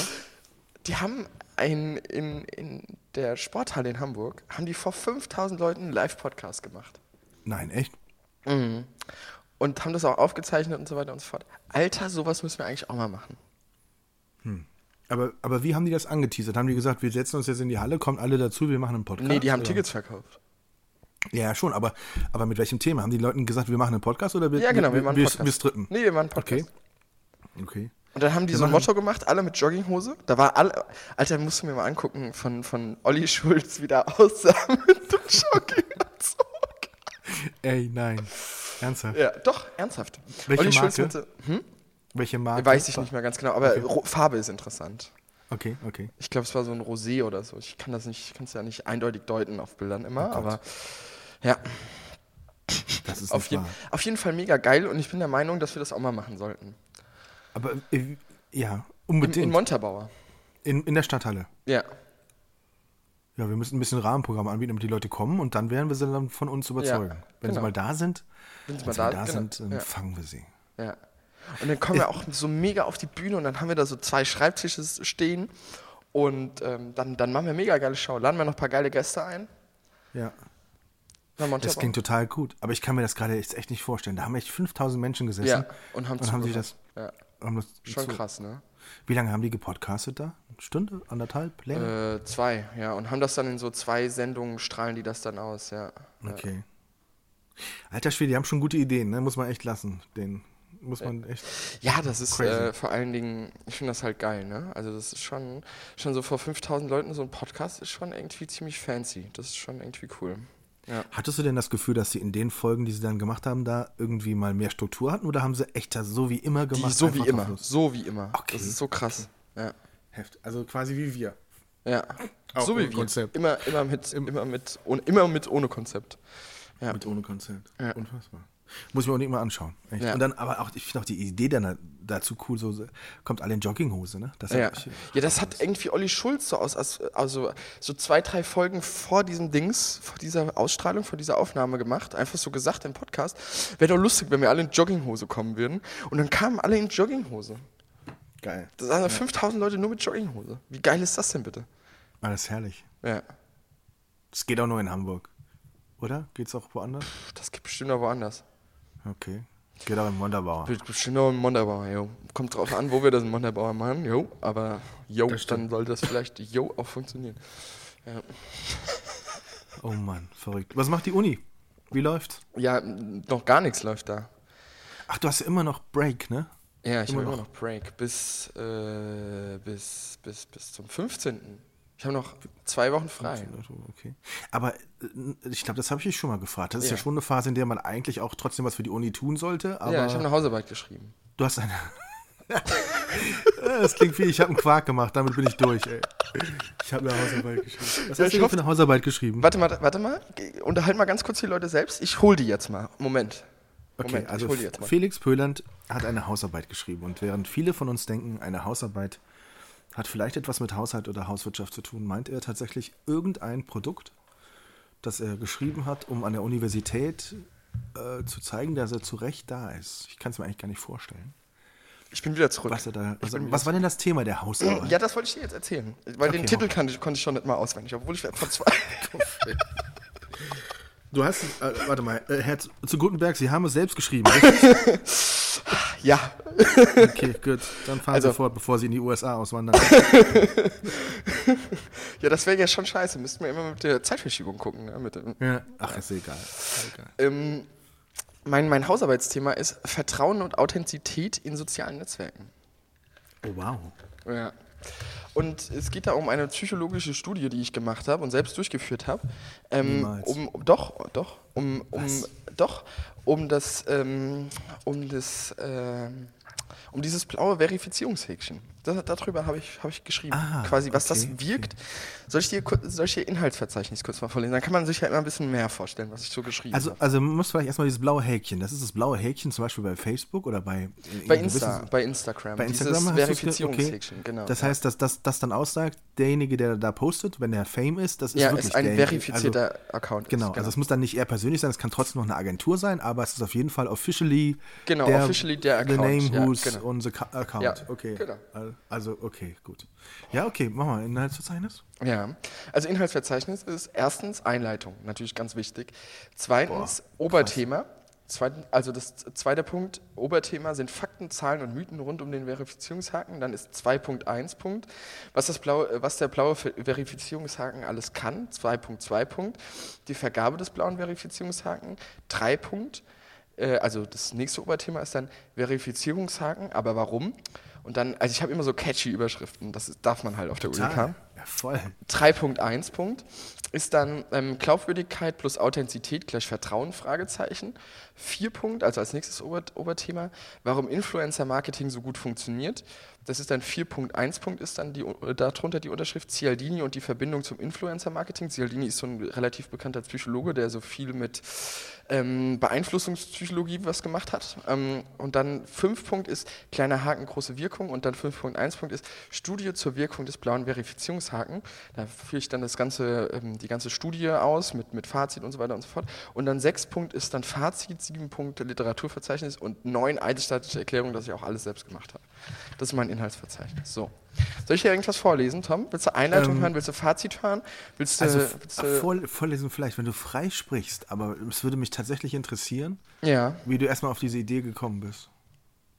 Die haben ein, in, in der Sporthalle in Hamburg, haben die vor 5000 Leuten einen Live-Podcast gemacht. Nein, echt? Und haben das auch aufgezeichnet und so weiter und so fort. Alter, sowas müssen wir eigentlich auch mal machen. Aber, aber wie haben die das angeteasert? Haben die gesagt, wir setzen uns jetzt in die Halle, kommt alle dazu, wir machen einen Podcast? Nee, die haben oder? Tickets verkauft. Ja, schon, aber, aber mit welchem Thema? Haben die Leuten gesagt, wir machen einen Podcast oder wir, Ja, genau, wir wir, machen wir, Podcast. wir stritten? Nee, wir machen Podcast. Okay. Okay. Und dann haben die Wir so ein Motto gemacht, alle mit Jogginghose. Da war alle, Alter, musst du mir mal angucken, von, von Olli Schulz, wie der aussah (laughs) mit dem Jogginganzug. Ey, nein. Ernsthaft? Ja, doch, ernsthaft. Welche Olli Schulz Marke? so- hm? Welche Marke? Weiß ich nicht mehr ganz genau, aber Ro- Farbe ist interessant. Okay, okay. Ich glaube, es war so ein Rosé oder so. Ich kann das nicht, kann es ja nicht eindeutig deuten auf Bildern immer, aber ja, Das ist (laughs) auf, je auf jeden Fall mega geil und ich bin der Meinung, dass wir das auch mal machen sollten. Aber äh, ja, In, unbedingt. in In, Montabaur. in, der Stadthalle. Ja. Ja, wir müssen ein bisschen Rahmenprogramm anbieten, damit die Leute kommen und dann werden wir sie dann von uns überzeugen. Wenn sie genau. mal da sind, Wenn sie wenn mal sie da- da genau, sind, dann ja. fangen wir sie. Ja. Und dann kommen wir auch so mega auf die Bühne und dann haben wir da so zwei Schreibtische stehen und ähm, dann, dann machen wir mega geile Show. Laden wir noch ein paar geile Gäste ein. Ja. Dann Das klingt total gut. Aber ich kann mir das gerade jetzt echt nicht vorstellen. Da haben echt 5000 Menschen gesessen. Ja, und haben und haben sich das. zugehört. Haben das Schon zu- krass, ne? Wie lange haben die gepodcastet da? Stunde? Anderthalb? Länger? Äh, zwei, ja. Und haben das dann in so zwei Sendungen, strahlen die das dann aus, ja. okay. Alter Schwede, die haben schon gute Ideen, ne? Muss man echt lassen. Den muss man echt. Ja, das ist Crazy. äh, vor allen Dingen, ich finde das halt geil, ne? Also das ist schon, schon so vor 5000 Leuten so ein Podcast ist schon irgendwie ziemlich fancy. Das ist schon irgendwie cool. Ja. Hattest du denn das Gefühl, dass sie in den Folgen, die sie dann gemacht haben, da irgendwie mal mehr Struktur hatten? Oder haben sie echt das so wie immer Die, gemacht? so wie immer, so wie immer. Okay. Das ist so krass. Ja. Heft. Also quasi wie wir. Ja. Auch so wie wir. Konzept. Immer, immer mit, immer mit, ohne, immer mit ohne Konzept. Ja. Mit ohne Konzept. Ja. Unfassbar. Muss ich mir auch nicht mal anschauen. Echt. Ja. Und dann, aber auch, ich finde auch die Idee dann dazu cool, so kommt alle in Jogginghose, ne? Das Ja. ich- ja, das hat irgendwie Olli Schulz so aus, aus, also so zwei, drei Folgen vor diesem Dings, vor dieser Ausstrahlung, vor dieser Aufnahme gemacht. Einfach so gesagt im Podcast. Wäre doch lustig, wenn wir alle in Jogginghose kommen würden. Und dann kamen alle in Jogginghose. Geil. Das sind 5000 Leute nur mit Jogginghose. Wie geil ist das denn bitte? Alles herrlich. Ja. Das geht auch nur in Hamburg. Oder? Geht's auch woanders? Das gibt bestimmt auch woanders. Okay. Geht auch in Wonderbauer. Wird bestimmt auch in Montabaur, jo. Kommt drauf an, wo wir das in Montabaur machen, jo. Aber jo, dann sollte das vielleicht jo auch funktionieren. Ja. (laughs) Oh Mann, verrückt. Was macht die Uni? Wie läuft's? ja, noch gar nichts läuft da. Ach, du hast ja immer noch Break, ne? Ja, ich habe immer noch. Break bis, äh, bis, bis, bis zum 15. Ich habe noch zwei Wochen frei. Okay. Aber äh, ich glaube, das habe ich dich schon mal gefragt. Das ist ja. Ja. schon eine Phase, in der man eigentlich auch trotzdem was für die Uni tun sollte. Ja, ich habe eine Hausarbeit geschrieben. du hast eine. (laughs) das klingt wie, ich habe einen Quark gemacht, damit bin ich durch, ey. Ich habe eine Hausarbeit geschrieben. Was Ja, hast ich du hoffe- für eine Hausarbeit geschrieben? Warte mal, warte mal. Unterhalt mal ganz kurz die Leute selbst. Ich hol die jetzt mal. Moment. Okay, Moment, also. Felix Pöland hat eine Hausarbeit geschrieben und während viele von uns denken, eine Hausarbeit hat vielleicht etwas mit Haushalt oder Hauswirtschaft zu tun, meint er tatsächlich irgendein Produkt, das er geschrieben hat, um an der Universität äh, zu zeigen, dass er zu Recht da ist. Ich kann es mir eigentlich gar nicht vorstellen. Ich bin wieder zurück. Was, da, bin was war denn das Thema der Hausarbeit? Ja, das wollte ich dir jetzt erzählen. Weil Okay, den Titel kannte, konnte ich schon nicht mal auswendig, obwohl ich verzweifelt (laughs) Du hast, äh, warte mal, äh, Herr zu Gutenberg, Sie haben es selbst geschrieben. (laughs) Ja, Okay, gut. Dann fahren Also- Sie fort, bevor Sie in die USA auswandern. ja, das wäre ja schon scheiße. Müssten wir immer mit der Zeitverschiebung gucken. Ne? Mit, ja. Ach, ist egal. Ist egal. ähm, mein, mein Hausarbeitsthema ist Vertrauen und Authentizität in sozialen Netzwerken. Oh, wow. Ja. Und es geht da um eine psychologische Studie, die ich gemacht habe und selbst durchgeführt habe. Ähm, um, doch, doch, um, um, Was? doch, um das, ähm, um das, ähm, um dieses blaue Verifizierungshäkchen. Da, darüber habe ich, hab ich geschrieben, Ah, quasi, was okay, das wirkt. Soll ich dir kur- soll ich dir Inhaltsverzeichnis kurz mal vorlesen? Dann kann man sich ja immer ein bisschen mehr vorstellen, was ich so geschrieben Also, habe. also man muss vielleicht erstmal dieses blaue Häkchen. Das ist das blaue Häkchen zum Beispiel bei Facebook oder bei in Bei gewissen- Insta, bei Instagram. Bei Instagram dieses Verifizierungshäkchen, okay. genau. Das ja. heißt, dass das, das dann aussagt, derjenige, der da postet, wenn der Fame ist, das ist ja, wirklich ist ein derjenige. verifizierter Also, Account. genau, ist, also es muss dann nicht er persönlich sein, es kann trotzdem noch eine Agentur sein, aber es ist auf jeden Fall officially Genau, der, officially der the Account, name ja, who's genau. on the account. Ja, okay. genau. Al- Also, okay, gut. Ja, okay, machen wir Inhaltsverzeichnis. Ja, also Inhaltsverzeichnis ist erstens Einleitung, natürlich ganz wichtig. Zweitens Oberthema. Zweitens, also das zweite Punkt, Oberthema sind Fakten, Zahlen und Mythen rund um den Verifizierungshaken. Dann ist 2.1 Punkt, was, das blaue, was der blaue Ver- Verifizierungshaken alles kann. 2.2 Punkt, die Vergabe des blauen Verifizierungshaken. 3 Punkt, äh, also das nächste Oberthema ist dann Verifizierungshaken, aber warum? Und dann, also ich habe immer so catchy Überschriften, das darf man halt auf der Uni haben. Ja, voll. 3.1 Punkt ist dann ähm, Glaubwürdigkeit plus Authentizität gleich Vertrauen, Fragezeichen. 4 Punkt, also als nächstes Ober Oberthema, warum Influencer-Marketing so gut funktioniert. Das ist dann 4.1 Punkt, ist dann die, äh, darunter die Unterschrift Cialdini und die Verbindung zum Influencer-Marketing. Cialdini ist so ein relativ bekannter Psychologe, der so viel mit ähm, Beeinflussungspsychologie was gemacht hat. Ähm, und dann 5 Punkt ist kleiner Haken, große Wirkung. Und dann 5.1 Punkt ist Studie zur Wirkung des blauen Verifizierungshaken. Da führe ich dann das ganze, ähm, die ganze Studie aus mit, mit Fazit und so weiter und so fort. Und dann 6 Punkt ist dann Fazit, 7 Punkte Literaturverzeichnis und 9 eidesstattliche Erklärung, dass ich auch alles selbst gemacht habe. Das ist mein Inhaltsverzeichnis. So. Soll ich dir irgendwas vorlesen, Tom? Willst du Einleitung Ähm, hören? Willst du Fazit hören? Willst du, Also willst ach, du vor, vorlesen vielleicht, wenn du frei sprichst, aber es würde mich tatsächlich interessieren, ja, wie du erstmal auf diese Idee gekommen bist.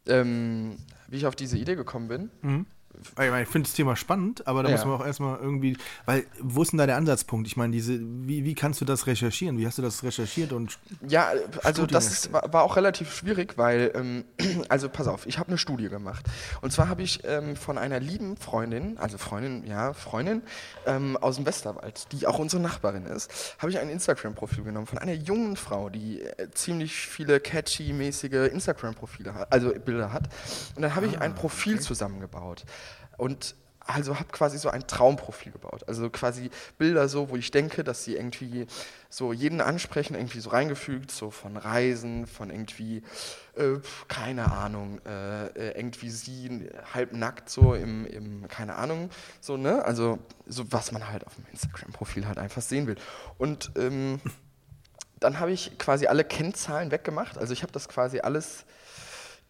ähm, wie ich auf diese Idee gekommen bin? Ich, meine, ich finde das Thema spannend, aber da Ja. muss man auch erstmal irgendwie, weil, wo ist denn da der Ansatzpunkt? Ich meine, diese, wie, wie kannst du das recherchieren? Wie hast du das recherchiert und Ja, also Studien das ist, war, war auch relativ schwierig, weil, ähm, (clears throat) also pass auf, ich habe eine Studie gemacht. Und zwar habe ich ähm, von einer lieben Freundin, also Freundin, ja, Freundin ähm, aus dem Westerwald, die auch unsere Nachbarin ist, habe ich ein Instagram-Profil genommen von einer jungen Frau, die äh, ziemlich viele catchy-mäßige Instagram-Profile hat, also Bilder hat. Und dann habe ich ein Profil zusammengebaut. Und also habe quasi so ein Traumprofil gebaut. Also quasi Bilder so, wo ich denke, dass sie irgendwie so jeden ansprechen, irgendwie so reingefügt, so von Reisen, von irgendwie, äh, keine Ahnung, äh, äh, irgendwie sie halb nackt so im, im, keine Ahnung, so, ne? Also so, was man halt auf dem Instagram-Profil halt einfach sehen will. Und ähm, dann habe ich quasi alle Kennzahlen weggemacht. Also ich habe das quasi alles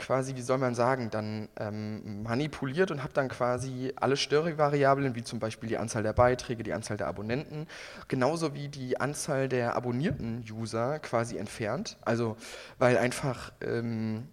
quasi, wie soll man sagen, dann ähm, manipuliert und habe dann quasi alle Störvariablen, wie zum Beispiel die Anzahl der Beiträge, die Anzahl der Abonnenten, genauso wie die Anzahl der abonnierten User quasi entfernt. Also, weil einfach, ähm,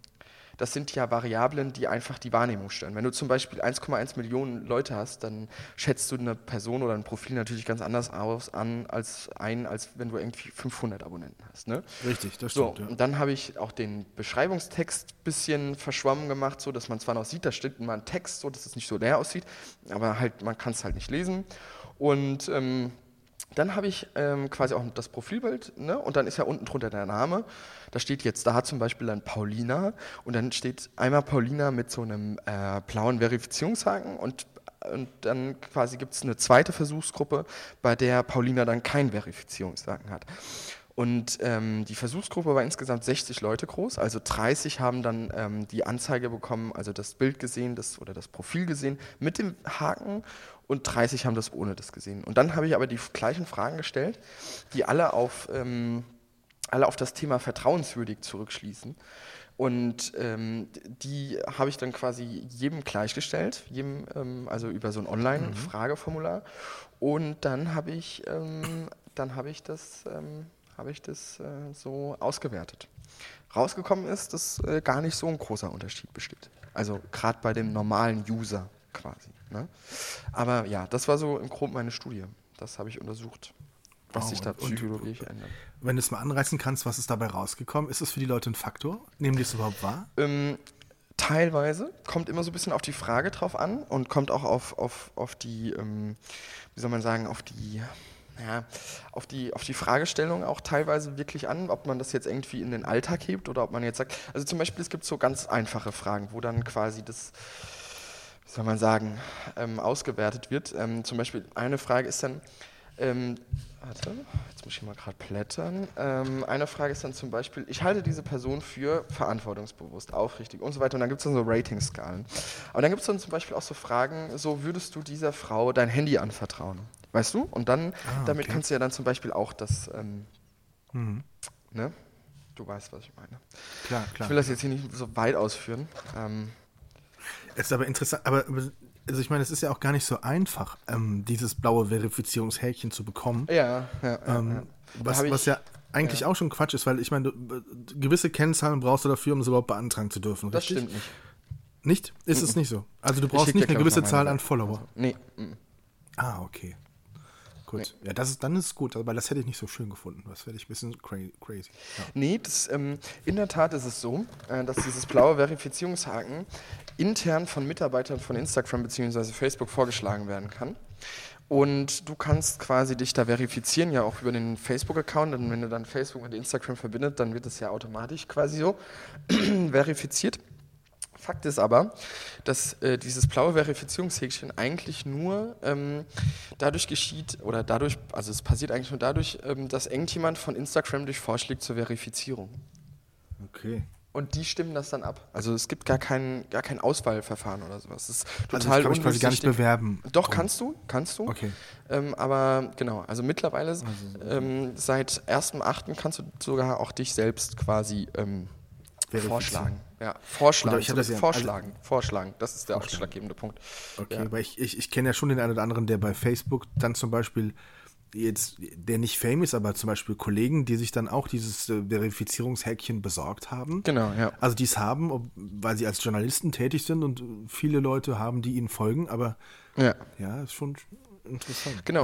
das sind ja Variablen, die einfach die Wahrnehmung stören. Wenn du zum Beispiel 1,1 Millionen Leute hast, dann schätzt du eine Person oder ein Profil natürlich ganz anders aus an, als ein, als wenn du irgendwie 500 Abonnenten hast. Ne? Richtig, das So, stimmt. ja. und dann habe ich auch den Beschreibungstext ein bisschen verschwommen gemacht, so dass man zwar noch sieht, da steht immer ein Text, so dass es nicht so leer aussieht, aber halt, man kann es halt nicht lesen. Und ähm, dann habe ich ähm, quasi auch das Profilbild, ne? und dann ist ja unten drunter der Name. Da steht jetzt da zum Beispiel dann Paulina und dann steht einmal Paulina mit so einem äh, blauen Verifizierungshaken und und dann quasi gibt es eine zweite Versuchsgruppe, bei der Paulina dann keinen Verifizierungshaken hat. Und ähm, die Versuchsgruppe war insgesamt 60 Leute groß, also 30 haben dann ähm, die Anzeige bekommen, also das Bild gesehen das, oder das Profil gesehen mit dem Haken und 30 haben das ohne das gesehen. Und dann habe ich aber die gleichen Fragen gestellt, die alle auf, ähm, alle auf das Thema vertrauenswürdig zurückschließen. Und ähm, die habe ich dann quasi jedem gleichgestellt, jedem, ähm, also über so ein Online-Frageformular. Und dann habe ich, ähm, dann habe ich das, ähm, habe ich das äh, so ausgewertet. Rausgekommen ist, dass äh, gar nicht so ein großer Unterschied besteht. Also gerade bei dem normalen User quasi. Ne? Aber ja, das war so im Groben meine Studie. Das habe ich untersucht, was Wow, sich da psychologisch ändert. Wenn du es mal anreißen kannst, was ist dabei rausgekommen? Ist es für die Leute ein Faktor? Nehmen die es überhaupt wahr? Ähm, teilweise kommt immer so ein bisschen auf die Frage drauf an und kommt auch auf, auf, auf die, ähm, wie soll man sagen, auf die, ja, auf die, auf die Fragestellung auch teilweise wirklich an, ob man das jetzt irgendwie in den Alltag hebt oder ob man jetzt sagt, also zum Beispiel, es gibt so ganz einfache Fragen, wo dann quasi das, wie soll man sagen, ähm, ausgewertet wird. Ähm, zum Beispiel eine Frage ist dann, ähm, warte, jetzt muss ich mal gerade blättern. Ähm, eine Frage ist dann zum Beispiel, ich halte diese Person für verantwortungsbewusst, aufrichtig und so weiter. Und dann gibt es dann so Ratingskalen. Aber dann gibt es dann zum Beispiel auch so Fragen, so würdest du dieser Frau dein Handy anvertrauen? Weißt du? Und dann, damit okay. kannst du ja dann zum Beispiel auch das, ähm, ne? Du weißt, was ich meine. Klar, Ich klar. will das jetzt hier nicht so weit ausführen. Ähm, Es ist aber interessant, aber also ich meine, es ist ja auch gar nicht so einfach, ähm, dieses blaue Verifizierungshäkchen zu bekommen. ja, ja, ja, Ähm, ja. was, hab ich- was ja eigentlich auch schon Quatsch ist, weil ich meine, du, gewisse Kennzahlen brauchst du dafür, um es überhaupt beantragen zu dürfen. Das richtig? stimmt nicht. Nicht? Ist es nicht so? Also du Ich brauchst nicht eine gewisse Zahl an. Follower. Nee. mm. Ah, okay. Gut. Ja, das ist, dann ist es gut, aber das hätte ich nicht so schön gefunden. Das werde ich ein bisschen cra crazy. Ja. Nee, das, ähm, in der Tat ist es so, äh, dass dieses blaue Verifizierungshaken intern von Mitarbeitern von Instagram bzw. Facebook vorgeschlagen werden kann. Und du kannst quasi dich da verifizieren, ja auch über den Facebook-Account. Und wenn du dann Facebook mit Instagram verbindet, dann wird es ja automatisch quasi so (clears throat) verifiziert. Fakt ist aber, dass äh, dieses blaue Verifizierungshäkchen eigentlich nur ähm, dadurch geschieht, oder dadurch, also es passiert eigentlich nur dadurch, ähm, dass irgendjemand von Instagram dich vorschlägt zur Verifizierung. Okay. Und die stimmen das dann ab. Also es gibt gar kein, gar kein Auswahlverfahren oder sowas. Das ist Also total ich kann mich quasi gar nicht bewerben. Doch, drum. kannst du, kannst du. Okay. Ähm, aber genau, also mittlerweile ähm, seit 1.8. kannst du sogar auch dich selbst quasi ähm, Verifizieren. vorschlagen. Ja, vorschlagen. Oder ich das ja- vorschlagen, vorschlagen. Das ist der ausschlaggebende Punkt. Okay, Ja. weil ich, ich, ich kenne ja schon den einen oder anderen, der bei Facebook dann zum Beispiel jetzt, der nicht fame ist, aber zum Beispiel Kollegen, die sich dann auch dieses äh, Verifizierungshäkchen besorgt haben. Genau, ja. Also die es haben, ob, weil sie als Journalisten tätig sind und viele Leute haben, die ihnen folgen, aber Ja. ja, ist schon interessant. Genau,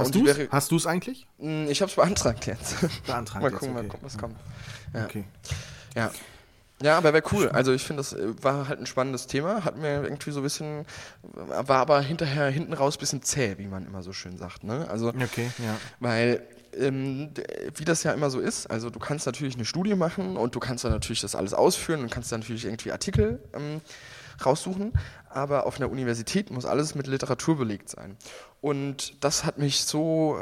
Hast du es eigentlich? Mm, Ich habe es beantragt jetzt. Beantragt (laughs) mal jetzt, gucken, mal okay. gucken, was kommt. Ja. Okay. Ja. Ja, aber wäre cool. Also ich finde, das äh, war halt ein spannendes Thema. Hat mir irgendwie so ein bisschen, war aber hinterher hinten raus ein bisschen zäh, wie man immer so schön sagt. Ne? Also, Okay, ja. weil, ähm, wie das ja immer so ist, also du kannst natürlich eine Studie machen und du kannst dann natürlich das alles ausführen und kannst dann natürlich irgendwie Artikel ähm, raussuchen, aber auf einer Universität muss alles mit Literatur belegt sein. Und das hat mich so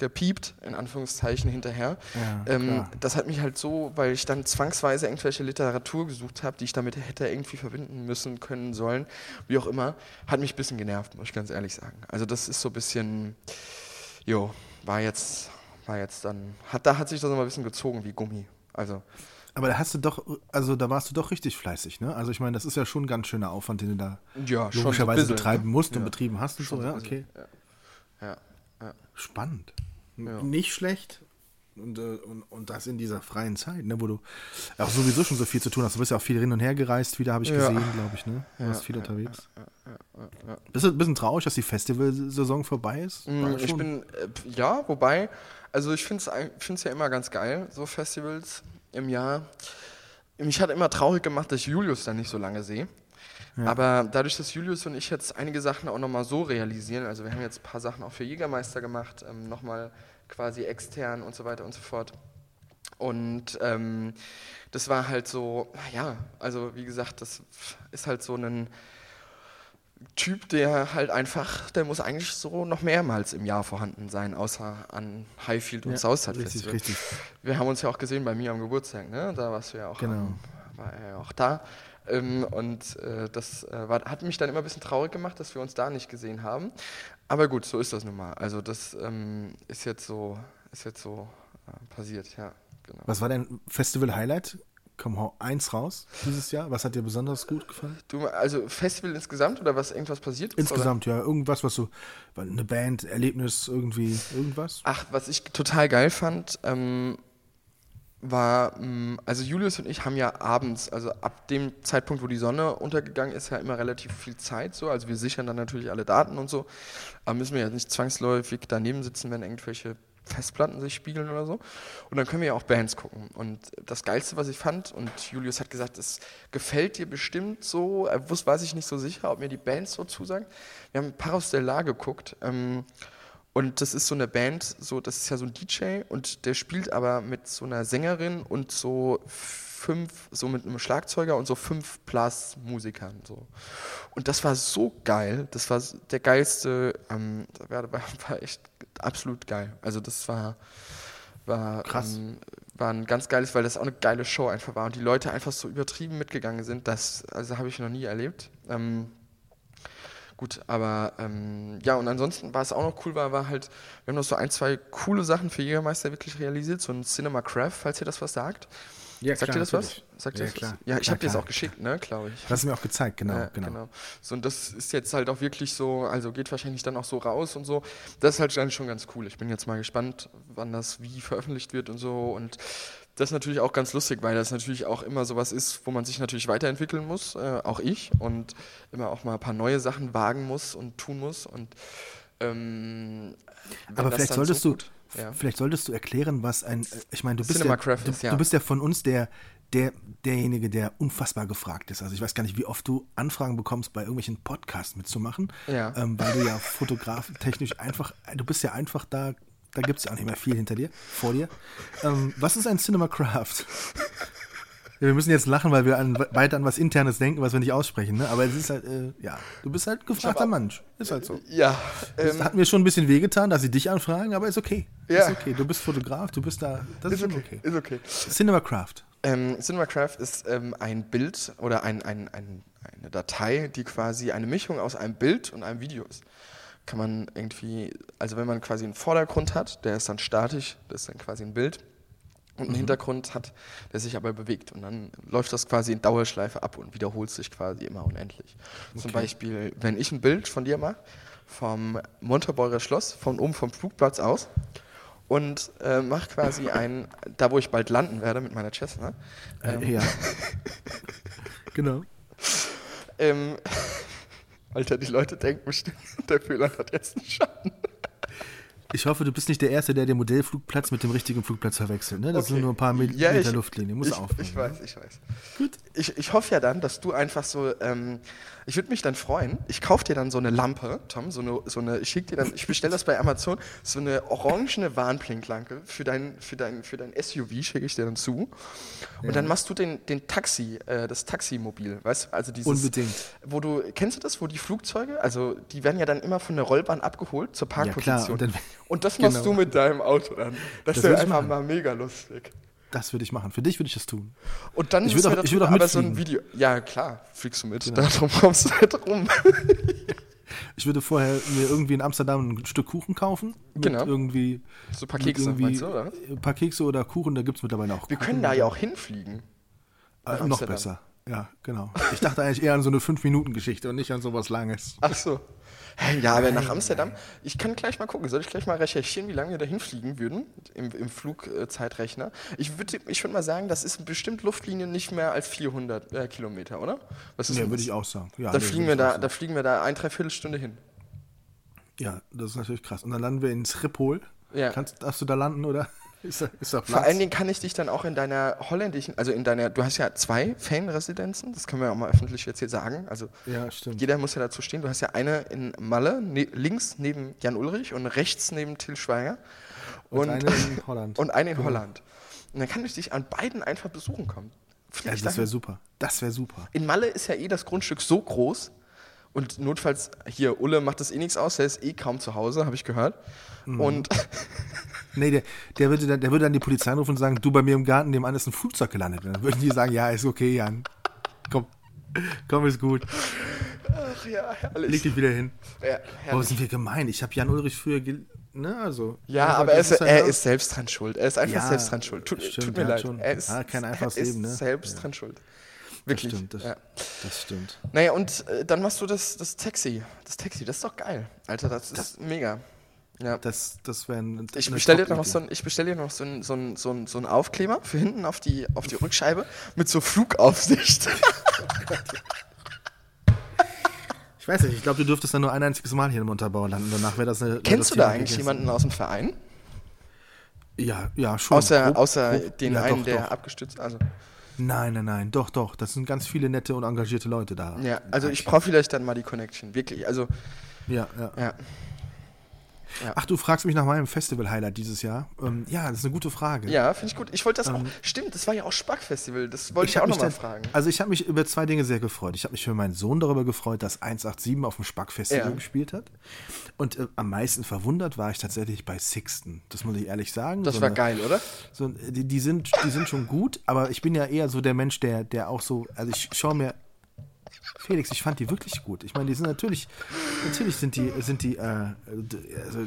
gepiept, in Anführungszeichen, hinterher. Ja, ähm, das hat mich halt so, weil ich dann zwangsweise irgendwelche Literatur gesucht habe, die ich damit hätte irgendwie verbinden müssen, können, sollen, wie auch immer, hat mich ein bisschen genervt, muss ich ganz ehrlich sagen. Also das ist so ein bisschen, jo, war jetzt, war jetzt dann, hat, da hat sich das immer ein bisschen gezogen wie Gummi. Also, Aber da hast du doch, also da warst du doch richtig fleißig, ne? Also ich meine, das ist ja schon ein ganz schöner Aufwand, den du da ja, logischerweise bisschen, betreiben musst und Ja. betrieben hast und Schon so, ja, okay. ja. Spannend. Ja. Nicht schlecht. Und, äh, und, und das in dieser freien Zeit, ne, wo du auch sowieso schon so viel zu tun hast. Du bist ja auch viel hin und her gereist, wieder habe ich Ja. gesehen, glaube ich, ne? Du Ja, warst viel ja, unterwegs. Bist du ein bisschen traurig, dass die Festivalsaison vorbei ist? Mm, Ich bin, äh, ja, wobei, also ich finde es ja immer ganz geil, so Festivals im Jahr. Mich hat immer traurig gemacht, dass ich Julius dann nicht so lange sehe. Aber dadurch, dass Julius und ich jetzt einige Sachen auch nochmal so realisieren, also wir haben jetzt ein paar Sachen auch für Jägermeister gemacht, ähm, nochmal quasi extern und so weiter und so fort. Und ähm, das war halt so, ja, also wie gesagt, das ist halt so ein Typ, der halt einfach, der muss eigentlich so noch mehrmals im Jahr vorhanden sein, außer an Highfield und Ja, Southside richtig, Festival. richtig. Wir haben uns ja auch gesehen bei mir am Geburtstag, ne? Da warst du ja auch, Genau. ähm, war er ja auch da. Ähm, und äh, das äh, war, hat mich dann immer ein bisschen traurig gemacht, dass wir uns da nicht gesehen haben. Aber gut, so ist das nun mal. Also das ähm, ist jetzt so, ist jetzt so äh, passiert, ja, genau. Was war dein Festival-Highlight? Komm, hau eins raus dieses Jahr. Was hat dir besonders gut gefallen? Du, also Festival insgesamt oder was irgendwas passiert ist? Insgesamt, ja. Irgendwas, was so, eine Band, Erlebnis, irgendwie, irgendwas? Ach, was ich total geil fand, ähm, war, mh, also Julius und ich haben ja abends, also ab dem Zeitpunkt, wo die Sonne untergegangen ist, ja immer relativ viel Zeit so. Also wir sichern dann natürlich alle Daten und so, aber müssen wir ja nicht zwangsläufig daneben sitzen, wenn irgendwelche Festplatten sich spiegeln oder so. Und dann können wir ja auch Bands gucken. Und das Geilste, was ich fand, und Julius hat gesagt, es gefällt dir bestimmt so, er wusste, weiß ich nicht so sicher, ob mir die Bands so zusagen. Wir haben Paros del geguckt. Ähm, und das ist so eine Band, so, das ist ja so ein DJ und der spielt aber mit so einer Sängerin und so fünf, so mit einem Schlagzeuger und so fünf Blasmusikern. So. Und das war so geil, das war der geilste, ähm, war, (laughs) war, echt absolut geil. Also das war, war, Krass. Ähm, war ein ganz geiles, weil das auch eine geile Show einfach war und die Leute einfach so übertrieben mitgegangen sind, das also habe ich noch nie erlebt. Ähm, Gut, aber ähm, ja, und ansonsten war es auch noch cool, war, war halt, wir haben noch so ein, zwei coole Sachen für Jägermeister wirklich realisiert, so ein Cinema Craft, falls ihr das was sagt. Ja, sagt ihr das was? Sagt Ja, ihr das klar. was? Ja, ich Klar, habe dir das klar. auch geschickt, ne, glaube ich. Das hast du mir auch gezeigt, genau, Ja, genau. So, und das ist jetzt halt auch wirklich so, also geht wahrscheinlich dann auch so raus und so. Das ist halt dann schon ganz cool. Ich bin jetzt mal gespannt, wann das wie veröffentlicht wird und so. Und das ist natürlich auch ganz lustig, weil das natürlich auch immer sowas ist, wo man sich natürlich weiterentwickeln muss, äh, auch ich, und immer auch mal ein paar neue Sachen wagen muss und tun muss. Und ähm, Aber vielleicht solltest so du, ja. vielleicht solltest du erklären, was ein, äh, ich meine, du bist ja, du, ist, ja. du bist ja von uns der, der, derjenige, der unfassbar gefragt ist. Also ich weiß gar nicht, wie oft du Anfragen bekommst, bei irgendwelchen Podcasts mitzumachen, Ja. ähm, weil du ja fotografentechnisch einfach, du bist ja einfach da, da gibt es ja auch nicht mehr viel hinter dir, vor dir. Ähm, was ist ein Cinema Craft? Ja, wir müssen jetzt lachen, weil wir an, weiter an was Internes denken, was wir nicht aussprechen. Ne? Aber es ist halt, äh, ja, du bist halt gefragter Mensch. Ist halt so. Ja, Das ähm, hat mir schon ein bisschen wehgetan, dass sie dich anfragen, aber ist okay. Ja. Ist okay. Du bist Fotograf, du bist da. Das ist, ist okay, okay. ist okay. Cinema Craft. Ähm, CinemaCraft ist ähm, ein Bild oder ein, ein, ein, eine Datei, die quasi eine Mischung aus einem Bild und einem Video ist. Kann man irgendwie, also wenn man quasi einen Vordergrund hat, der ist dann statisch, das ist dann quasi ein Bild, und einen Hintergrund hat, der sich aber bewegt. Und dann läuft das quasi in Dauerschleife ab und wiederholt sich quasi immer unendlich. Zum Beispiel, wenn ich ein Bild von dir mache, vom Montabeurer Schloss, von oben vom Flugplatz aus, und äh, mache quasi ein, da wo ich bald landen werde mit meiner Cessna, ähm, Äh, ja. (laughs) genau. ähm, Alter, die Leute denken bestimmt, (laughs) der Föhler hat jetzt einen Schatten. Ich hoffe, du bist nicht der Erste, der den Modellflugplatz mit dem richtigen Flugplatz verwechselt. Ne? Das Okay. sind nur ein paar Mil Ja, Meter ich- Luftlinie. Muss aufpassen. ich weiß, ich weiß. Gut. Ich, ich hoffe ja dann, dass du einfach so, ähm, ich würde mich dann freuen, ich kaufe dir dann so eine Lampe, Tom, so eine, so eine ich schick dir dann, ich bestelle das bei Amazon, so eine orangene Warnblinklampe für dein, für dein, für dein SUV schicke ich dir dann zu. Und dann machst du den, den Taxi, äh, das Taximobil, weißt du, also dieses, Unbedingt. wo du, kennst du das, wo die Flugzeuge, also die werden ja dann immer von der Rollbahn abgeholt zur klar, Parkposition. und dann- und das machst Genau. du mit deinem Auto dann. Das, Das wäre einfach machen. mal mega lustig. Das würde ich machen. Für dich würde ich das tun. Und dann Ich müssen würd wir auch- ich würd auch aber so ein. Video. Ja, klar, fliegst du mit. Darum kommst du halt rum. (laughs) Ich würde vorher mir irgendwie in Amsterdam ein Stück Kuchen kaufen. Genau. irgendwie. So ein paar Kekse, irgendwie- meinst du, oder? Ein paar Kekse oder Kuchen, da gibt es mittlerweile auch Wir Kuchen. können da ja auch hinfliegen. Äh, noch besser. Ja, genau. Ich dachte eigentlich eher an so eine 5-Minuten-Geschichte und nicht an sowas Langes. Ach so. Ja, aber nach Amsterdam, ich kann gleich mal gucken, soll ich gleich mal recherchieren, wie lange wir da hinfliegen würden im, im Flugzeitrechner? Ich würde ich würd mal sagen, das ist bestimmt Luftlinie nicht mehr als 400 äh, Kilometer, oder? Was ist Ja, würde ich auch sagen. Ja, Da, nee, fliegen wir da, da fliegen wir da ein, dreiviertel Stunde hin. Ja, das ist natürlich krass. Und dann landen wir in Schiphol. Ja. Kannst, darfst du da landen oder? Ist ist? Vor allen Dingen kann ich dich dann auch in deiner holländischen, also in deiner, du hast ja zwei Fanresidenzen, das können wir auch mal öffentlich jetzt hier sagen. Also Ja, stimmt. jeder muss ja dazu stehen. Du hast ja eine in Malle, ne, links neben Jan Ulrich und rechts neben Till Schweiger. Und eine in (laughs) Holland. Und eine in Genau. Holland. Und dann kann ich dich an beiden einfach besuchen kommen. Flieg Ja, das wäre super. Das wäre super. in Malle ist ja eh das Grundstück so groß. Und notfalls, hier, Ulle macht das eh nichts aus, der ist eh kaum zu Hause, habe ich gehört. Mhm. Und (laughs) Nee, der, der, würde dann, der würde dann die Polizei anrufen und sagen, du bei mir im Garten nebenan ist ein Flugzeug gelandet. Und dann würden die sagen, ja, ist okay, Jan. Komm, komm, ist gut. Ach ja, herrlich. Leg dich wieder hin. Ja, herrlich. sind wir gemein. Ich habe Jan Ulrich früher, gel- ne, also. ja aber er ist, halt er ist selbst dran schuld. Er ist einfach Ja, selbst dran schuld. Tut, stimmt, tut mir leid. schon. Er ist, Ja, kein einfaches er ist Leben, ne? selbst Ja. dran schuld. (laughs) Das Wirklich. stimmt, das, ja. das stimmt. Naja, und äh, dann machst du das, das Taxi. Das Taxi, das ist doch geil. Alter, das ist mega. Ja. Das, das wäre ein. Ich bestelle dir noch so ein, ich bestell dir noch so ein, so ein, so ein, so ein Aufkleber für hinten auf die, auf die Rückscheibe mit so Flugaufsicht. Ich weiß nicht, ich glaube, du dürftest dann nur ein einziges Mal hier im Unterbau landen. Danach wäre das eine. Kennst das du da eigentlich jemanden aus dem Verein? Ja, ja, schon. Außer, außer grob- den ja, einen, doch, der doch. abgestützt also Nein, nein, nein, doch, doch. Das sind ganz viele nette und engagierte Leute da. Ja, also ich brauche vielleicht dann mal die Connection. Wirklich. Also, Ja, ja. ja. Ach, du fragst mich nach meinem Festival-Highlight dieses Jahr. Ähm, ja, das ist eine gute Frage. Ja, finde ich gut. Ich wollte das auch. Stimmt, das war ja auch Spack-Festival. Das wollte ich, hab auch nochmal fragen. Also ich habe mich über zwei Dinge sehr gefreut. Ich habe mich für meinen Sohn darüber gefreut, dass 187 auf dem Spack-Festival Ja. gespielt hat. Und äh, am meisten verwundert war ich tatsächlich bei Sixten. Das muss ich ehrlich sagen. Das so war eine- geil, oder? So, die, die, sind, die sind schon gut, aber ich bin ja eher so der Mensch, der, der auch so, also ich schaue mir, Felix, ich fand die wirklich gut. Ich meine, die sind natürlich, natürlich sind die, sind die, äh, also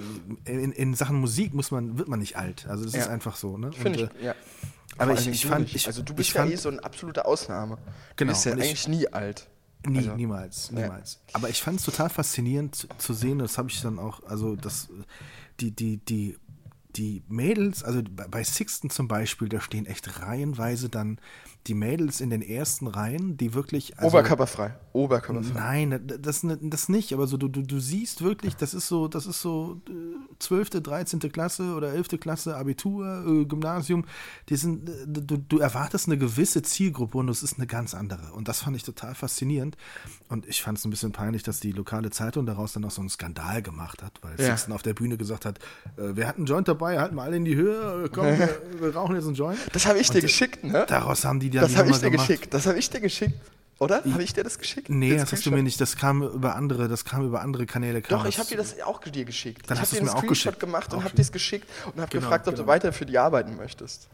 in, in Sachen Musik muss man, wird man nicht alt. Also das Ja. ist einfach so, ne? Finde ich. äh, Ja. aber ich- ich du fand- ich- also du bist ja eh so eine absolute Ausnahme. Genau, Du bist ja und ich- eigentlich nie alt. Nie, Also, niemals, Ja. niemals. Aber ich fand es total faszinierend zu, zu sehen, das habe ich dann auch, also das, die, die, die, die Mädels, also bei bei Sixten zum Beispiel, da stehen echt reihenweise dann die Mädels in den ersten Reihen, die wirklich. Also, Oberkörperfrei. Oberkörperfrei. Nein, das, das nicht, aber so, du, du, du siehst wirklich, das ist so, das ist so äh, 12., 13. Klasse oder 11. Klasse, Abitur, äh, Gymnasium, die sind, äh, du, du erwartest eine gewisse Zielgruppe und es ist eine ganz andere. Und das fand ich total faszinierend. Und ich fand es ein bisschen peinlich, dass die lokale Zeitung daraus dann auch so einen Skandal gemacht hat, weil Ja. Sixten auf der Bühne gesagt hat, äh, wir hatten einen Joint dabei, halten wir alle in die Höhe, äh, komm, (laughs) wir, wir rauchen jetzt einen Joint. Das habe ich dir geschickt, ne? Daraus haben die dann Das die habe ich dir gemacht. geschickt. Das habe ich dir geschickt. Oder? Habe ich dir das geschickt? Nee, das hast du mir nicht. Das kam über andere, das kam über andere Kanäle. Doch, ich habe dir das auch dir geschickt. Dann ich hast habe dir einen mir auch Screenshot geschickt. gemacht und habe dir es geschickt und habe Genau, gefragt, ob genau. du weiter für die arbeiten möchtest.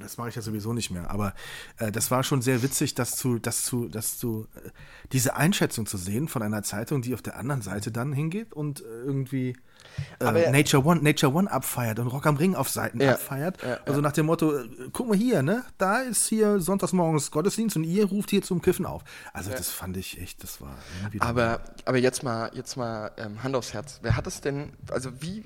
Das mache ich ja sowieso nicht mehr. Aber äh, das war schon sehr witzig, dass zu, dass zu, dass zu äh, diese Einschätzung zu sehen von einer Zeitung, die auf der anderen Seite dann hingeht und äh, irgendwie äh, Aber- Nature One, Nature One abfeiert und Rock am Ring auf Seiten Ja, abfeiert. ja, Also nach dem Motto, äh, guck mal hier, ne? Da ist hier sonntagsmorgens Gottesdienst und ihr ruft hier zum Kiffen auf. Also das fand ich echt, das war irgendwie. Aber, aber jetzt mal, jetzt mal ähm, Hand aufs Herz. Wer hat es denn, also wie,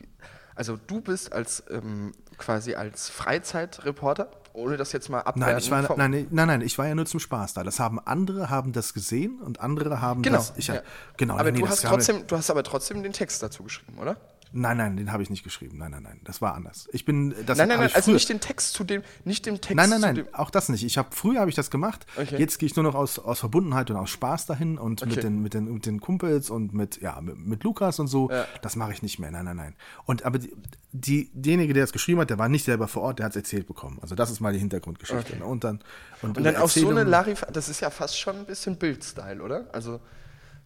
also du bist als ähm, quasi als Freizeitreporter, ohne das jetzt mal abwerten. Nein, ich war, nein, nein, nein, ich war ja nur zum Spaß da. Das haben andere haben das gesehen und andere haben Genau. das. Ich, ja. genau. aber nee, du hast trotzdem, du hast aber trotzdem den Text dazu geschrieben, oder? Nein, nein, den habe ich nicht geschrieben. Nein, nein, nein. Das war anders. Ich bin. Das nein, nein, nein, also nicht den Text zu dem, nicht dem Text Nein, nein, nein, auch das nicht. Ich habe früher habe ich das gemacht. Okay. Jetzt gehe ich nur noch aus, aus Verbundenheit und aus Spaß dahin und Okay. mit, den, mit, den, mit den Kumpels und mit, ja, mit, mit Lukas und so. Ja. Das mache ich nicht mehr. Nein, nein, nein. Und aber die, die, derjenige, der es geschrieben hat, der war nicht selber vor Ort, der hat es erzählt bekommen. Also das ist mal die Hintergrundgeschichte. Okay. ne? Und dann und, Und dann auch so eine Larifar, das ist ja fast schon ein bisschen Bild-Style, oder? Also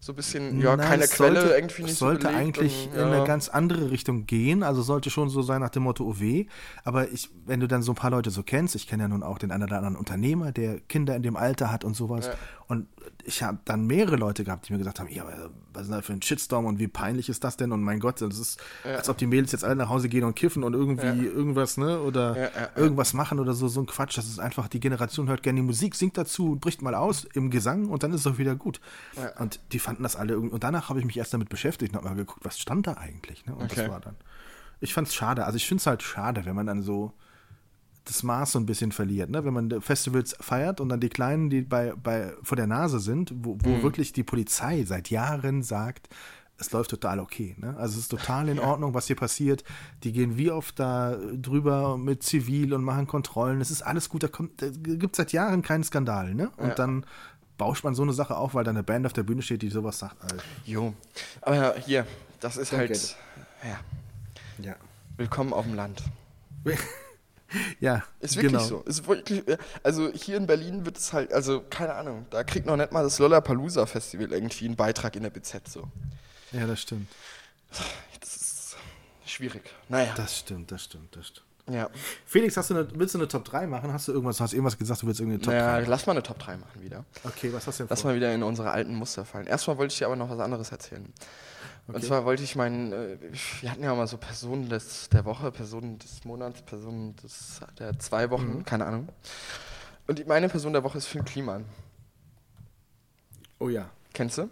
so ein bisschen, ja, Nein, keine es Quelle, sollte, irgendwie nicht es sollte so eigentlich und, in ja. eine ganz andere Richtung gehen. Also sollte schon so sein nach dem Motto OW. Aber ich, wenn du dann so ein paar Leute so kennst, ich kenne ja nun auch den einen oder anderen Unternehmer, der Kinder in dem Alter hat und sowas. Und ich habe dann mehrere Leute gehabt, die mir gesagt haben, ja, was ist denn da für ein Shitstorm und wie peinlich ist das denn? Und mein Gott, das ist, als ob die Mädels jetzt alle nach Hause gehen und kiffen und irgendwie irgendwas, ne? Oder Ja, ja, ja. irgendwas machen oder so, so ein Quatsch. Das ist einfach, die Generation hört gerne die Musik, singt dazu, bricht mal aus im Gesang und dann ist es auch wieder gut. Und die fanden das alle irgendwie. Und danach habe ich mich erst damit beschäftigt und habe mal geguckt, was stand da eigentlich. Ne? Und Okay. das war dann. Ich fand es schade. Also ich finde es halt schade, wenn man dann so das Maß so ein bisschen verliert, ne? Wenn man Festivals feiert und dann die Kleinen, die bei, bei vor der Nase sind, wo, wo Mhm. wirklich die Polizei seit Jahren sagt, es läuft total okay. Ne? Also es ist total in Ordnung, was hier passiert. Die gehen wie oft da drüber mit Zivil und machen Kontrollen. Es ist alles gut. Da, kommt, da gibt seit Jahren keinen Skandal. Ne? Und dann bauscht man so eine Sache auf, weil da eine Band auf der Bühne steht, die sowas sagt. Alter. Jo. Aber hier, das ist halt, get ja, Ja. willkommen auf dem Land. (laughs) ja, Ist wirklich genau. so. Ist wirklich, äh, also hier in Berlin wird es halt, also keine Ahnung, da kriegt noch nicht mal das Lollapalooza Festival irgendwie einen Beitrag in der BZ so. Ja, das stimmt. Das ist schwierig. Naja. Das stimmt, das stimmt, das stimmt. Ja. Felix, hast du eine, willst du eine Top 3 machen? Hast du irgendwas, hast irgendwas gesagt, du willst irgendeine Top Naja, 3? lass mal eine Top 3 machen wieder. Okay, was hast du denn Lass vor? mal wieder in unsere alten Muster fallen. Erstmal wollte ich dir aber noch was anderes erzählen. Und zwar wollte ich meinen, äh, wir hatten ja mal so Personen des, der Woche, Personen des Monats, Personen des, der zwei Wochen, Mhm. keine Ahnung. Und meine Person der Woche ist Finn Kliman. Oh ja, Kennst du?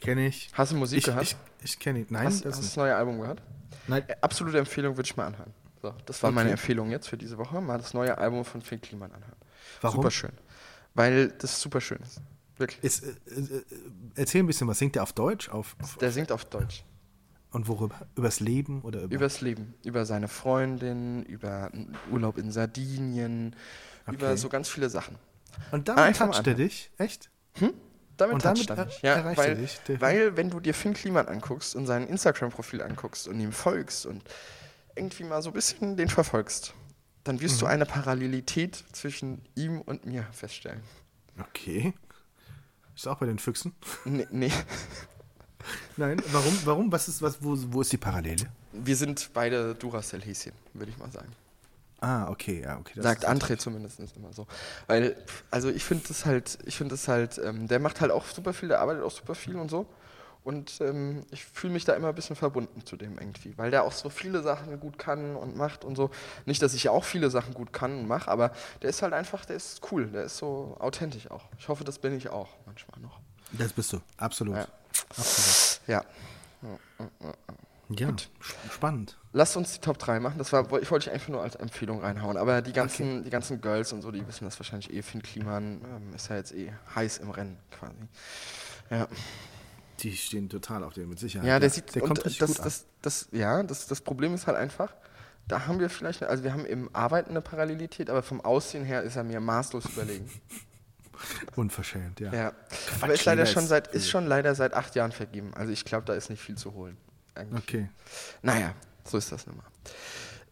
kenne ich. Hast du Musik Ich, gehört? ich, ich kenne ihn. Nein, hast, das hast du das nicht. neue Album gehört? Nein. Äh, Absolute Empfehlung würde ich mal anhören. So, das war meine Okay. Empfehlung jetzt für diese Woche. Mal das neue Album von Finn Kliman anhören. Warum? Super schön. Weil das super schön ist. Wirklich. Ist, äh, äh, erzähl ein bisschen was. Singt der auf Deutsch? Auf, auf, Der singt auf Deutsch. und worüber? Übers Leben oder über. Übers Leben, über seine Freundin, über einen Urlaub in Sardinien, über Okay. so ganz viele Sachen. und damit Einfach toucht er dich? Echt? Damit, Und toucht damit er mich. Ja, erreicht er weil, dich, weil, wenn du dir Finn Kliman anguckst und sein Instagram-Profil anguckst und ihm folgst und irgendwie mal so ein bisschen den verfolgst, dann wirst du Mhm. eine Parallelität zwischen ihm und mir feststellen. Okay. Ist auch bei den Füchsen? Nee, nee. (laughs) Nein, warum? Warum? Was ist, was, wo, wo ist die Parallele? Wir sind beide Duracell-Häschen, würde ich mal sagen. Ah, okay, ja, okay. das Sagt André zumindest immer so. Weil, also ich finde das halt, ich finde das halt, ähm, der macht halt auch super viel, der arbeitet auch super viel und so. Und ähm, ich fühle mich da immer ein bisschen verbunden zu dem irgendwie, weil der auch so viele Sachen gut kann und macht und so. Nicht, dass ich ja auch viele Sachen gut kann und mache, aber der ist halt einfach, der ist cool, der ist so authentisch auch. Ich hoffe, das bin ich auch manchmal noch. Das bist du, absolut. Ja. absolut. Ja. Ja, sp- spannend. Lasst uns die Top 3 machen. Das war, ich wollte ich einfach nur als Empfehlung reinhauen. Aber die ganzen, die ganzen Girls und so, die wissen das wahrscheinlich eh. Finn Kliman ähm, ist ja jetzt eh heiß im Rennen quasi. Ja, Die stehen total auf den, mit Sicherheit. ja der sieht, der kommt richtig das, gut an. das, das, ja, das, das Problem ist halt einfach, da haben wir vielleicht, also wir haben im Arbeiten eine Parallelität, aber vom Aussehen her ist er mir maßlos überlegen. (laughs) Unverschämt, ja. Ja. Aber ist leider schon seit, ist schon leider seit acht Jahren vergeben. Also ich glaube, da ist nicht viel zu holen. Eigentlich. Okay. Naja, so ist das nun mal.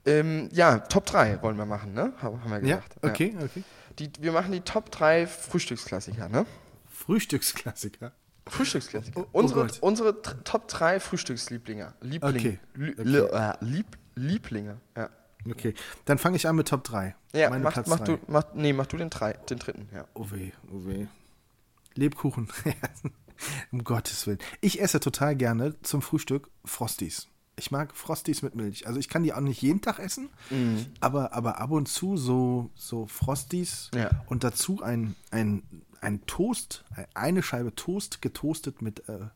Ähm, ja, Top 3 wollen wir machen, ne? Haben wir Ja, gesagt. okay, okay. Die, wir machen die Top 3 Frühstücksklassiker, ne? Frühstücksklassiker. Frühstücksklassiker. Oh, oh unsere Gott. unsere Top 3 Frühstückslieblinge. Lieblinge. Okay, Li- okay. äh, Lieb, Lieblinge, ja. Okay. Dann fange ich an mit Top 3. Ja, Meine mach, Platz mach, drei. du, mach, nee, mach du den, drei, den dritten, ja. Oh weh, oh weh. Lebkuchen. (laughs) um Gottes Willen. Ich esse total gerne zum Frühstück Frosties. Ich mag Frosties mit Milch. Also ich kann die auch nicht jeden Tag essen, Mhm. aber, aber ab und zu so, so Frosties Ja. und dazu ein, ein, ein Toast, eine Scheibe Toast getoastet mit äh,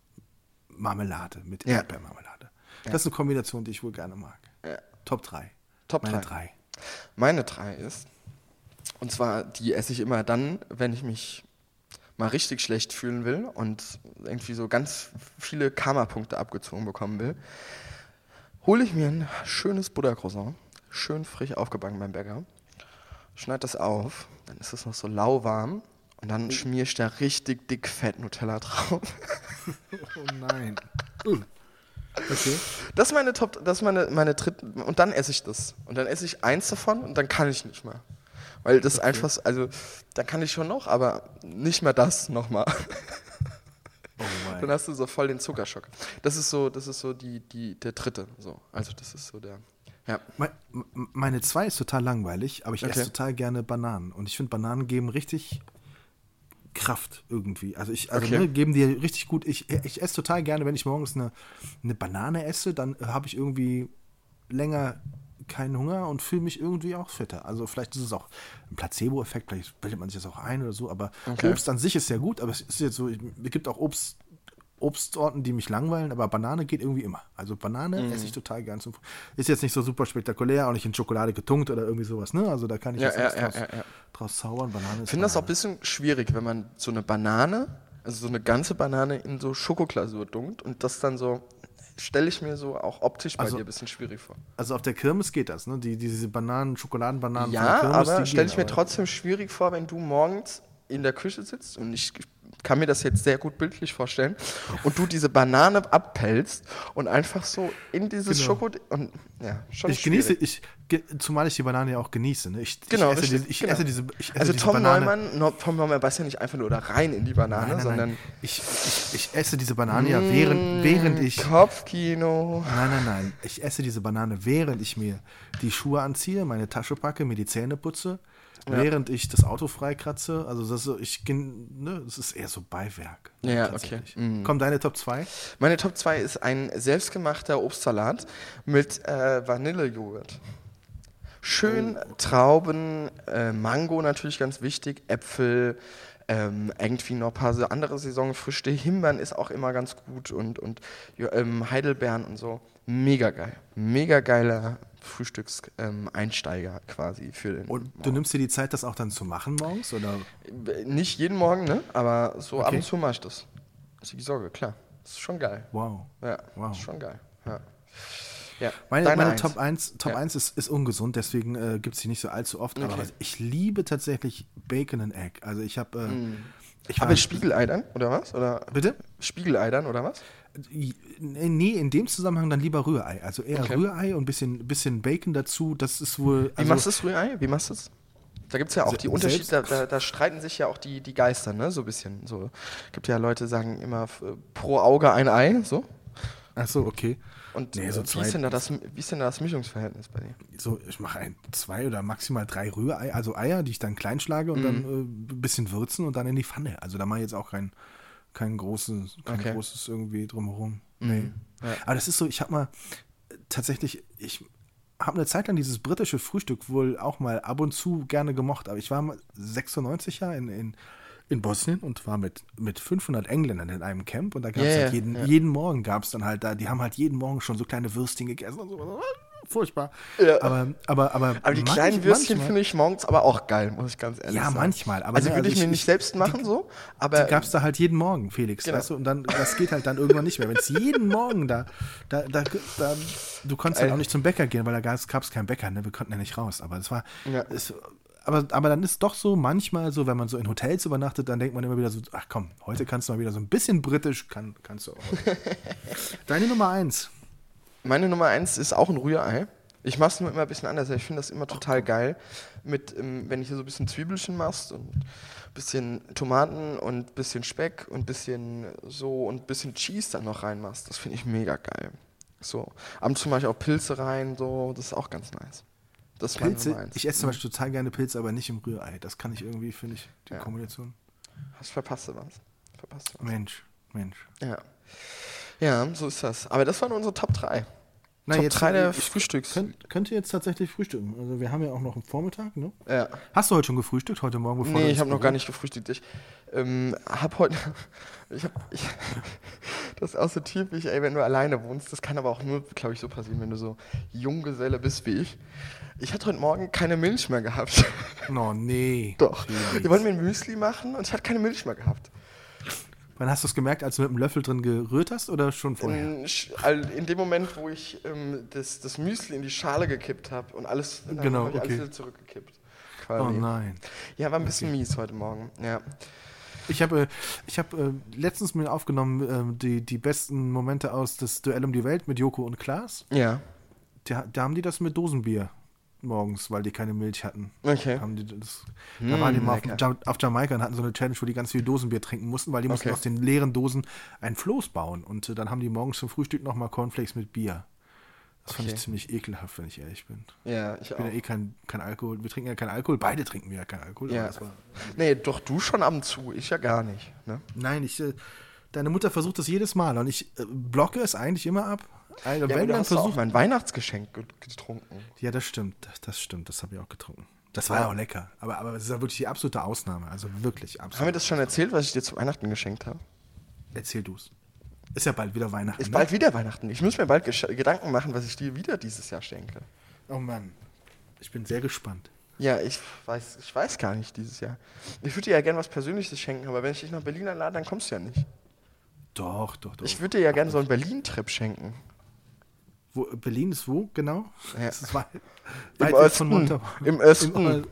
Marmelade, mit Ja. Erdbeermarmelade. Das ist eine Kombination, die ich wohl gerne mag. Ja. Top 3. Top Meine drei. 3. Meine 3 ist, und zwar, die esse ich immer dann, wenn ich mich mal richtig schlecht fühlen will und irgendwie so ganz viele Karma-Punkte abgezogen bekommen will, hole ich mir ein schönes Buttercroissant, schön frisch aufgebacken beim Bäcker, schneide das auf, dann ist es noch so lauwarm und dann schmier ich da richtig dick fett Nutella drauf. (laughs) Oh nein. Uh. Okay. Das ist meine Top, das ist meine, meine dritte, und dann esse ich das. Und dann esse ich eins davon und dann kann ich nicht mehr. Weil das einfach, so- also, da kann ich schon noch, aber nicht mehr das nochmal. (laughs) Oh Dann mein. hast du so voll den Zuckerschock. Das ist so, das ist so die, die, der dritte, so. Also, das ist so der, ja. Me- m- Meine zwei ist total langweilig, aber ich Okay. esse total gerne Bananen. Und ich finde, Bananen geben richtig Kraft irgendwie. Also ich, also Okay. ne, geben dir richtig gut. Ich, ich esse total gerne, wenn ich morgens eine, eine Banane esse, dann habe ich irgendwie länger keinen Hunger und fühle mich irgendwie auch fitter. Also vielleicht ist es auch ein Placebo-Effekt, vielleicht bildet man sich das auch ein oder so, aber Okay. Obst an sich ist ja gut, aber es ist jetzt so, es gibt auch Obst, Obstsorten, die mich langweilen, aber Banane geht irgendwie immer. Also Banane Mhm. esse ich total gern. Zum, ist jetzt nicht so super spektakulär, auch nicht in Schokolade getunkt oder irgendwie sowas, ne? Also da kann ich Ja, jetzt ja, ja, draus, ja, draus zaubern. Banane Ich finde das auch ein bisschen schwierig, wenn man so eine Banane, also so eine ganze Banane in so Schokoglasur dunkt und das dann so, stelle ich mir so auch optisch bei Also- dir ein bisschen schwierig vor. Also auf der Kirmes geht das, ne? Die, diese Bananen, Schokoladenbananen Ja, Kirmes, aber stelle ich mir trotzdem schwierig vor, wenn du morgens in der Küche sitzt und ich kann mir das jetzt sehr gut bildlich vorstellen. Und du diese Banane abpellst und einfach so in dieses Genau. Schoko und ja, schon Ich genieße, schwierig. ich, ge, zumal ich die Banane ja auch genieße. Ne? Ich, Genau, ich, esse, richtig, diese, ich genau. esse diese, ich esse Also diese Tom Banane. Neumann, no, Tom Neumann beißt ja nicht einfach nur da rein in die Banane, Nein, nein, sondern nein. Ich, ich, ich esse diese Banane ja während, während ich. Kopfkino. Nein, nein, nein. Ich esse diese Banane, während ich mir die Schuhe anziehe, meine Tasche packe, mir die Zähne putze, während ich das Auto freikratze. Also das ist, so, ich, ne, das ist eher so Beiwerk. Ja, tatsächlich. okay. Mhm. Kommen deine Top 2? Meine Top 2 ist ein selbstgemachter Obstsalat mit äh, Vanillejoghurt. Schön Trauben, äh, Mango natürlich ganz wichtig, Äpfel, ähm, irgendwie noch ein paar so andere Saisonfrüchte. Himbeeren ist auch immer ganz gut und, und ja, ähm, Heidelbeeren und so. Mega geil. Mega geiler Frühstückseinsteiger ähm, quasi für den. Und du nimmst dir die Zeit, das auch dann zu machen morgens? Oder? Nicht jeden Morgen, ne? Aber so ab Okay. und zu mache ich das. Das ist die Sorge, klar. Das ist schon geil. Wow. Ja, Wow. ist schon geil. Ja. ja. Meine, meine Eins. Top 1, Top Ja. 1 ist, ist ungesund, deswegen äh, gibt es die nicht so allzu oft. Aber Okay. was- ich liebe tatsächlich Bacon and Egg. Also ich habe. Äh, ich war- Aber Spiegelei dann, oder was? Oder Bitte? Spiegelei dann, oder was? Nee, in dem Zusammenhang dann lieber Rührei. Also eher Okay. Rührei und ein bisschen, bisschen Bacon dazu. Das ist wohl. Wie Also, machst du das Rührei? Wie machst du das? Da gibt es ja auch die Unterschiede, da, da, da streiten sich ja auch die, die Geister, ne? So ein bisschen. So. gibt ja Leute, die sagen immer pro Auge ein Ei, so. Achso, okay. Und Nee, äh, so wie, ist denn da das, wie ist denn da das Mischungsverhältnis bei dir? So, ich mache ein, zwei oder maximal drei Rührei, also Eier, die ich dann klein schlage und dann Mhm. äh, ein bisschen würzen und dann in die Pfanne. Also da mache ich jetzt auch kein, kein, großes, kein Okay. Mhm. großes irgendwie drumherum. Nee. Ja. Aber das ist so, ich habe mal äh, tatsächlich, ich habe eine Zeit lang dieses britische Frühstück wohl auch mal ab und zu gerne gemocht, aber ich war mal 96 Jahre in, in, in Bosnien und war mit, mit 500 Engländern in einem Camp und da gab es Ja, halt ja, jeden, ja. jeden Morgen gab es dann halt da, die haben halt jeden Morgen schon so kleine Würstchen gegessen und so. Furchtbar. Ja. Aber, aber, aber, Aber die kleinen Würstchen finde ich morgens aber auch geil, muss ich ganz ehrlich Ja, sagen. manchmal, aber also ne, würde also ich mir ich- nicht selbst machen, so. Aber Die gab es da halt jeden Morgen, Felix, Genau. weißt du? Und dann, das geht halt dann irgendwann nicht mehr. Wenn es jeden Morgen da, da, da, da du konntest halt Ey. auch nicht zum Bäcker gehen, weil da gab es keinen Bäcker, ne? Wir konnten ja nicht raus. Aber es war, Ja. es, aber, aber dann ist doch so manchmal so, wenn man so in Hotels übernachtet, dann denkt man immer wieder so, ach komm, heute kannst du mal wieder so ein bisschen britisch, kann, kannst du auch. (laughs) Deine Nummer eins. Meine Nummer eins ist auch ein Rührei. Ich mache es nur immer ein bisschen anders. Ich finde das immer total geil, mit, ähm, wenn ich hier so ein bisschen Zwiebelchen machst und ein bisschen Tomaten und ein bisschen Speck und ein bisschen so und ein bisschen Cheese dann noch reinmachst. Das finde ich mega geil. So. Ab und zu mache ich auch Pilze rein, so. Das ist auch ganz nice. Das ist meine Nummer Pilze, eins. ich esse zum Beispiel total gerne Pilze, aber nicht im Rührei. Das kann ich irgendwie, finde ich, die Ja. Kombination. Hast verpasst du was? Verpasst du was? Mensch, Mensch. Ja. Ja, so ist das. Aber das waren unsere Top 3. Na, Top jetzt- 3 der Frühstücks. Könnt, könnt ihr jetzt tatsächlich frühstücken? Also wir haben ja auch noch einen Vormittag, ne? Ja. Hast du heute schon gefrühstückt, heute Morgen? Bevor Nee, ich habe noch gar nicht gefrühstückt. Ich ähm, habe heute. (laughs) Ich habe. Ich, (laughs) das ist auch so typisch, ey, wenn du alleine wohnst. Das kann aber auch nur, glaube ich, so passieren, wenn du so Junggeselle bist wie ich. Ich hatte heute Morgen keine Milch mehr gehabt. Oh, nee. Doch. Wir wollten mir ein Müsli machen und ich hatte keine Milch mehr gehabt. Wann hast du es gemerkt, als du mit dem Löffel drin gerührt hast oder schon vorher? In, in dem Moment, wo ich ähm, das, das Müsli in die Schale gekippt habe und alles, Genau, ich alles okay. wieder zurückgekippt. Quasi. oh nein. Ja, war ein bisschen mies heute Morgen. Ja. Ich habe äh, ich hab, äh, letztens mir aufgenommen äh, die, die besten Momente aus das Duell um die Welt mit Joko und Klaas. Ja. Da, da haben die das mit Dosenbier morgens, weil die keine Milch hatten. Okay. Haben die das, da waren die mal auf, auf Jamaika und hatten so eine Challenge, wo die ganz viel Dosenbier trinken mussten, weil die mussten Okay. aus den leeren Dosen ein Floß bauen. Und äh, dann haben die morgens zum Frühstück nochmal Cornflakes mit Bier. Das fand Okay. ich ziemlich ekelhaft, wenn ich ehrlich bin. Ja, ich Ich bin auch. ja eh kein, kein Alkohol. Wir trinken ja keinen Alkohol. Beide trinken wir ja keinen Alkohol. Ja. war, Nee, doch du schon ab und zu, ich ja gar nicht. Ne? nein, ich, äh, deine Mutter versucht das jedes Mal und ich äh, blocke es eigentlich immer ab. Also, Ja, wenn dann versucht. mein Weihnachtsgeschenk ge- getrunken. Ja, das stimmt. Das, das stimmt. Das habe ich auch getrunken. Das war ja auch lecker. Aber, aber es ist ja wirklich die absolute Ausnahme. Also wirklich Haben wir absolut. das schon erzählt, was ich dir zu Weihnachten geschenkt habe? Erzähl du's. Ist ja bald wieder Weihnachten. Ist ne? bald wieder Weihnachten. Ich muss mir bald Gedanken machen, was ich dir wieder dieses Jahr schenke. Oh Mann. Ich bin sehr gespannt. Ja, ich weiß, ich weiß gar nicht dieses Jahr. Ich würde dir ja gerne was Persönliches schenken, aber wenn ich dich nach Berlin einlade, dann kommst du ja nicht. Doch, doch, doch. Ich würde dir ja gerne so einen Berlin-Trip schenken. Wo, Berlin ist wo genau? Ja. Das ist weit, Im weit von Osten. Im Osten.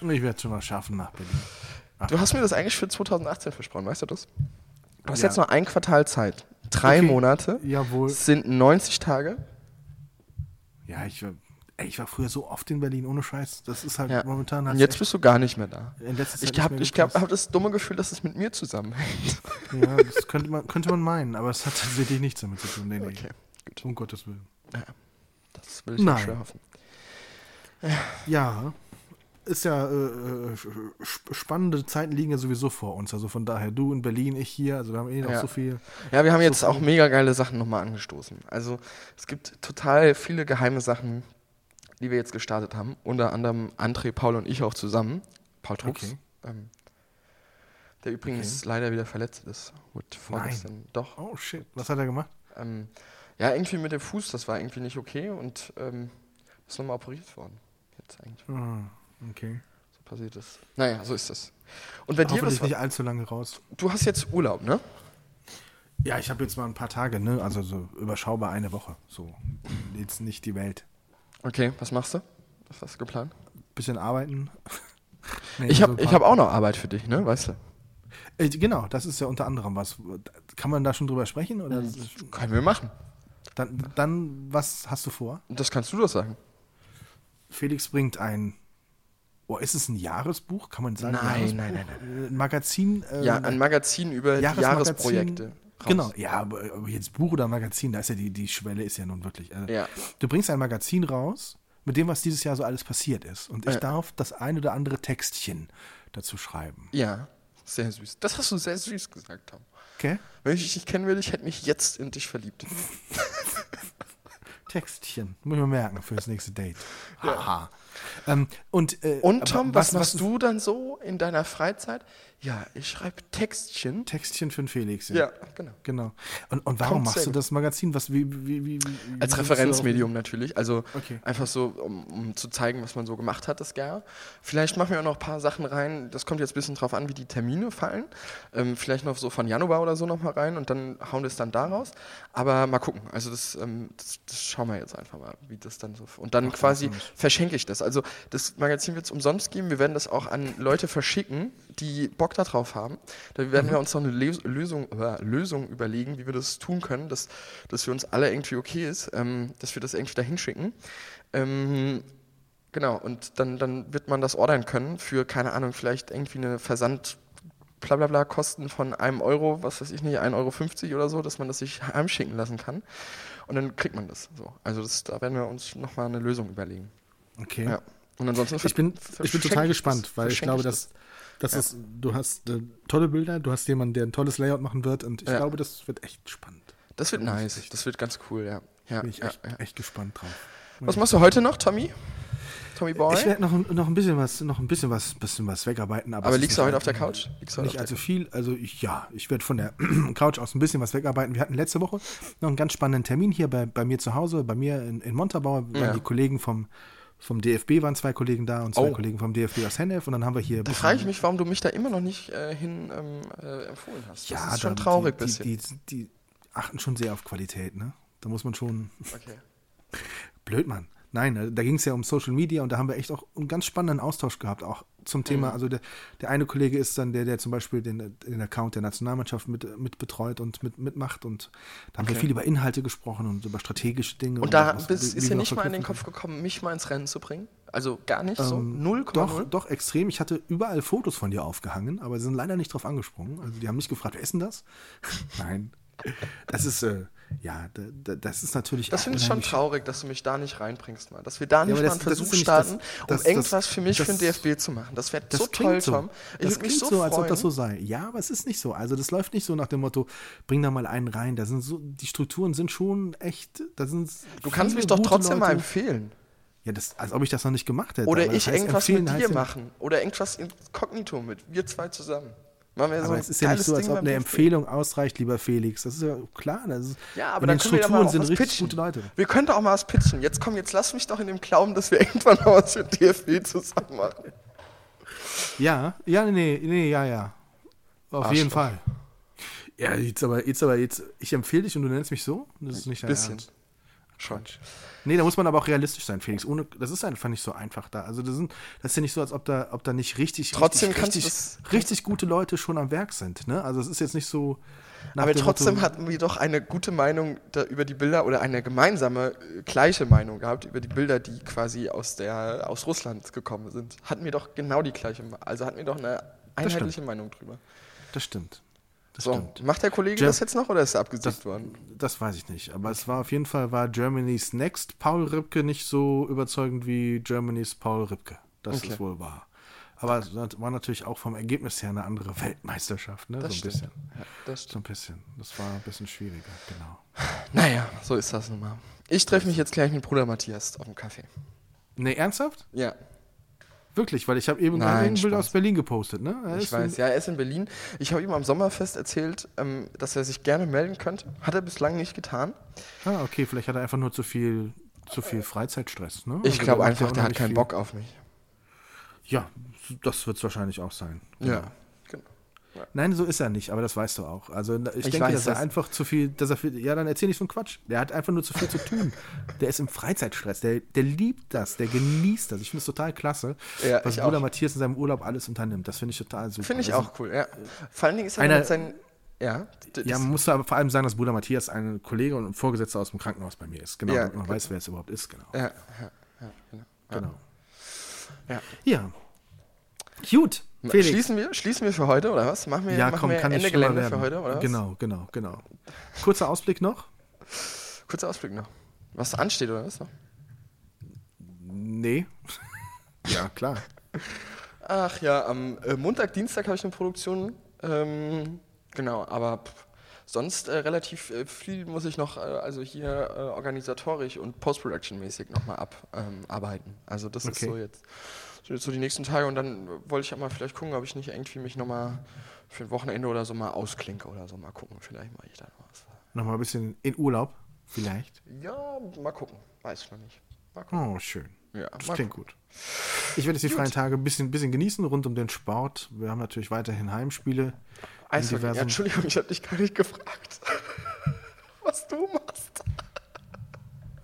Im ich werde es schon mal schaffen nach Berlin. Du hast mir das eigentlich für 2018 versprochen, weißt du das? Du hast Ja. jetzt noch ein Quartal Zeit. Drei Okay. Monate Jawohl. sind 90 Tage. Ja, ich ey, ich war früher so oft in Berlin, ohne Scheiß. Das ist halt Ja. momentan. Und jetzt bist du gar nicht mehr da. Ich habe hab das dumme Gefühl, dass es mit mir zusammenhängt. Ja, das könnte man, könnte man meinen, aber es hat tatsächlich nichts damit zu tun. Nee, nee. Okay, gut. Um Gottes Willen. Das will ich Nein. nicht schwer hoffen. Ja, ist ja äh, äh, sp- spannende Zeiten liegen ja sowieso vor uns. Also von daher, du in Berlin, ich hier, also wir haben eh noch Ja. so viel. Ja, wir haben So jetzt auch mega geile Sachen nochmal angestoßen. Also es gibt total viele geheime Sachen, die wir jetzt gestartet haben. Unter anderem André, Paul und ich auch zusammen. Paul Trux. Okay. Ähm, der übrigens leider wieder verletzt ist. Wurde vorgestern. Doch. Oh shit, was hat er gemacht? Ähm, ja, irgendwie mit dem Fuß, das war irgendwie nicht okay und ähm, ist nochmal operiert worden. Jetzt eigentlich Ah, okay. so passiert ist. Naja, so ist das. Und bei dir, was Hoffentlich war, nicht allzu lange raus. du hast jetzt Urlaub, ne? Ja, ich habe jetzt mal ein paar Tage, ne? Also so überschaubar eine Woche. So. Jetzt nicht die Welt. Okay, was machst du? Was hast du geplant? Bisschen arbeiten. (laughs) Nee, Ich so habe ich paar- hab auch noch Arbeit für dich, ne? Weißt du? Äh, genau, das ist ja unter anderem was. Kann man da schon drüber sprechen? Oder Können wir machen. dann, dann, was hast du vor? Das kannst du doch sagen. Felix bringt ein. Oh, ist es ein Jahresbuch? Kann man sagen? Nein, Jahresbuch? nein, nein, Ein Magazin? ähm, Ja, ein Magazin über. Jahresprojekte. Raus. Genau, ja, aber jetzt Buch oder Magazin, da ist ja die, die Schwelle ist ja nun wirklich. Äh, Ja. Du bringst ein Magazin raus mit dem, was dieses Jahr so alles passiert ist. Und ich Ja. darf das ein oder andere Textchen dazu schreiben. Ja, sehr süß. Das hast du sehr süß gesagt, Tom. Okay? Wenn ich dich kennen würde, ich hätte mich jetzt in dich verliebt. (laughs) Textchen. Muss ich mir merken für das nächste Date. Haha. Ähm, und, äh, Und Tom, was, machst ist- du dann so in deiner Freizeit? Ja, ich schreibe Textchen. Textchen für den Felix. Ja, genau. Genau. Und, und warum Kommt machst du das Magazin? Was, wie, wie, wie, Als Referenzmedium natürlich. Also Okay. einfach so, um, um zu zeigen, was man so gemacht hat das Jahr. Vielleicht machen wir auch noch ein paar Sachen rein. Das kommt jetzt ein bisschen drauf an, wie die Termine fallen. Ähm, vielleicht noch so von Januar oder so noch mal rein und dann hauen wir es dann da raus. Aber mal gucken. Also das, ähm, das, das schauen wir jetzt einfach mal, wie das dann so. Und dann quasi komisch. verschenke ich das. Also das Magazin wird es umsonst geben. Wir werden das auch an Leute verschicken, die Bock darauf haben. Da werden wir uns noch eine Lösung, äh, Lösung überlegen, wie wir das tun können, dass, dass für uns alle irgendwie okay ist, ähm, dass wir das irgendwie dahin schicken. Ähm, genau, und dann, dann wird man das ordern können für, keine Ahnung, vielleicht irgendwie eine Versand- blablabla Kosten von einem Euro, was weiß ich nicht, 1,50 Euro oder so, dass man das sich heimschicken lassen kann. Und dann kriegt man das so. Also das, da werden wir uns nochmal eine Lösung überlegen. Okay. Ja. Und ansonsten Ich bin, ich bin total gespannt, weil ich glaube, dass, dass es, du hast äh, tolle Bilder, du hast jemanden, der ein tolles Layout machen wird und ich Ja. glaube, das wird echt spannend. Das wird nice, das wird ganz cool, ja. ja, Bin ich ja, echt, ja. echt gespannt drauf. Was machst du heute noch, Tommy? Tommy Boy? Ich werde noch, ein- noch ein bisschen was, noch ein bisschen was, bisschen was wegarbeiten. Aber, Aber liegst du heute auf der Couch? Liegst Nicht allzu der viel. Also ich, ja, ich werde von der (clears throat) Couch aus ein bisschen was wegarbeiten. Wir hatten letzte Woche noch einen ganz spannenden Termin hier bei, bei mir zu Hause, bei mir in, in Montabaur. Ja. die Kollegen vom, vom DFB waren zwei Kollegen da und zwei Oh. Kollegen vom DFB aus Hennef. Und dann haben wir hier. Da frage ich mich, warum du mich da immer noch nicht äh, hin ähm, äh, empfohlen hast. Das ja, ist schon traurig die, bisschen. Die, die, die achten schon sehr auf Qualität, ne? Da muss man schon. okay. (laughs) Blöd, Mann. Nein, äh, da ging es ja um Social Media und da haben wir echt auch einen ganz spannenden Austausch gehabt, auch zum Mhm. Thema. Also der, der eine Kollege ist dann der, der zum Beispiel den, den Account der Nationalmannschaft mit, mit betreut und mit, mitmacht und da haben wir Okay. viel über Inhalte gesprochen und über strategische Dinge. Und da was- bist, wie- ist dir wir nicht mal in den Kopf gekommen, mich mal ins Rennen zu bringen? Also gar nicht so? Ähm, 0,0? Doch, doch, extrem. Ich hatte überall Fotos von dir aufgehangen, aber sie sind leider nicht drauf angesprungen. Also die haben mich gefragt, wer ist denn das? (laughs) Nein. Das ist, äh, ja, da, da, das ist natürlich. Das finde ich schon traurig, dass du mich da nicht reinbringst, mal. Dass wir da nicht aber mal einen das Versuch ja starten, das- um das- irgendwas das- für mich für den DFB zu machen. Das wäre so klingt toll, so. Tom. Ich das klingt so, so, als ob freuen. das so sei. Ja, aber es ist nicht so. Also das läuft nicht so nach dem Motto, bring da mal einen rein. Da sind so, die Strukturen sind schon echt. Da sind Du kannst mich doch trotzdem mal Leute. empfehlen. Ja, das, als ob ich das noch nicht gemacht hätte. Oder ich irgendwas mit dir ja- machen. Oder irgendwas inkognito mit. Wir zwei zusammen. So Aber ein es ist ja nicht so, als Ding ob eine. Empfehlung ausreicht, lieber Felix. Das ist ja klar. Ist, Ja, aber in dann den Strukturen sind richtig pitchen. gute Leute. Wir können doch auch mal was pitchen. Jetzt komm, jetzt lass mich doch in dem Glauben, dass wir irgendwann mal was mit DFB zusammen machen. Ja, ja, nee, nee, ja, ja. Auf Arschloch. jeden Fall. Ja, jetzt aber, jetzt aber, jetzt, ich empfehle dich und du nennst mich so? Das ist nicht dein Bisschen. Ernst. Schon. Nee, da muss man aber auch realistisch sein, Felix. Ohne, das ist einfach nicht so einfach da. Also das, sind, das ist ja nicht so, als ob da, ob da nicht richtig, Trotzdem richtig, richtig, richtig gute Leute schon am Werk sind. Ne? Also es ist jetzt nicht so. Aber dem trotzdem Motto, hatten wir doch eine gute Meinung da über die Bilder oder eine gemeinsame, äh, gleiche Meinung gehabt über die Bilder, die quasi aus, der, aus Russland gekommen sind. Hatten wir doch genau die gleiche, also hatten wir doch eine einheitliche Meinung drüber. Das stimmt. Das So, stimmt. macht der Kollege Jam- das jetzt noch oder ist er abgesiegt Das, worden? das weiß ich nicht. Aber es war auf jeden Fall war Germany's Next Paul Ripke nicht so überzeugend wie Germany's Paul Ripke. Das Okay. ist wohl wahr. Aber es war natürlich auch vom Ergebnis her eine andere Weltmeisterschaft, ne? Das so ein stimmt. bisschen. Ja, das So ein bisschen. Das war ein bisschen schwieriger, genau. Naja, so ist das nun mal. Ich treffe mich jetzt gleich mit Bruder Matthias auf dem Kaffee. Ne, ernsthaft? Ja, Wirklich, weil ich habe eben gerade ein Bild aus Berlin gepostet, ne? Er ich weiß. Ja, er ist in Berlin. Ich habe ihm am Sommerfest erzählt, ähm, dass er sich gerne melden könnte. Hat er bislang nicht getan. Ah, okay, vielleicht hat er einfach nur zu viel, zu viel Freizeitstress, ne? Ich Also glaube einfach, ja der hat keinen viel. Bock auf mich. Ja, das wird es wahrscheinlich auch sein. Ja. Nein, so ist er nicht, aber das weißt du auch. Also ich, Ich denke, weiß dass er das. einfach zu viel, dass er viel, ja, dann erzähl nicht so einen Quatsch. Der hat einfach nur zu viel zu tun. (laughs) Der ist im Freizeitstress, der, der liebt das, der genießt das. Ich finde es total klasse, Ja, was Bruder auch. Matthias in seinem Urlaub alles unternimmt. Das finde ich total super. Finde ich Also, auch cool, ja. Vor allen Dingen ist er Einer- mit seinen. Ja, Ja, man muss aber vor allem sagen, dass Bruder Matthias ein Kollege und ein Vorgesetzter aus dem Krankenhaus bei mir ist. Genau, Ja, man genau. weiß, wer es überhaupt ist, genau. ja, ja, ja, genau. genau. Ja. Ja. Gut, Felix. Schließen wir, schließen wir für heute, oder was? Machen wir, ja, machen komm, wir kann Ende Gelände werden. für heute, oder was? Genau, genau, genau. Kurzer Ausblick noch. Kurzer Ausblick noch. Was ansteht, oder was? Nee. (laughs) ja, klar. Ach ja, am äh, Montag, Dienstag habe ich eine Produktion. Ähm, genau, aber sonst äh, relativ äh, viel muss ich noch, äh, also hier äh, organisatorisch und Post-Production-mäßig nochmal abarbeiten. Ähm, also das ist Okay. jetzt, so jetzt so die nächsten Tage und dann wollte ich auch mal vielleicht gucken, ob ich nicht irgendwie mich nochmal für ein Wochenende oder so mal ausklinke oder so. Mal gucken, vielleicht mache ich da noch was. Nochmal ein bisschen in Urlaub, vielleicht. Ja, mal gucken. Weiß ich noch nicht. Mal gucken. Oh, schön. Ja, Das klingt gut. Ich werde jetzt die Gut. freien Tage ein bisschen, bisschen genießen rund um den Sport. Wir haben natürlich weiterhin Heimspiele. Eishockey. Ja, Entschuldigung, ich habe dich gar nicht gefragt, (laughs) was du machst.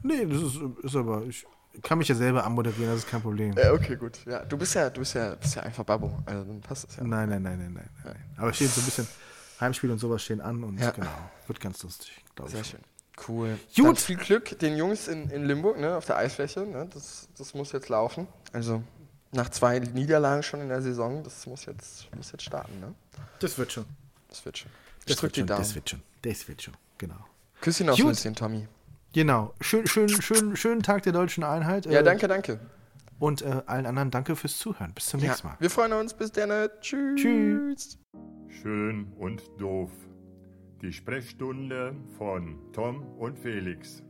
Nee, das ist, ist aber, ich kann mich ja selber anmoderieren, das ist kein Problem. Ja, okay, gut. Ja, du bist ja, du bist ja, bist ja einfach Babbo. Also dann passt es ja. Nein, nein, nein, nein, nein, nein. Aber es steht so ein bisschen, Heimspiele und sowas stehen an und Ja. genau, wird ganz lustig, glaube Sehr ich. schön. Cool. Gut. Dann viel Glück den Jungs in, in Limburg, ne, auf der Eisfläche. Ne, das, das muss jetzt laufen. Also nach zwei Niederlagen schon in der Saison, das muss jetzt, muss jetzt starten. Ne? Das wird schon. Das wird schon. Ich Das drück wird die schon, Daumen. das wird schon, das wird schon, genau. Küsschen aufs Gut. Nüsschen, Tommy. Genau, schön, schön, schön, schönen Tag der deutschen Einheit. Ja, äh, danke, danke. Und äh, allen anderen danke fürs Zuhören. Bis zum Ja, nächsten Mal. wir freuen uns. Bis dann. Tschüss. Tschüss. Schön und doof. Die Sprechstunde von Tom und Felix.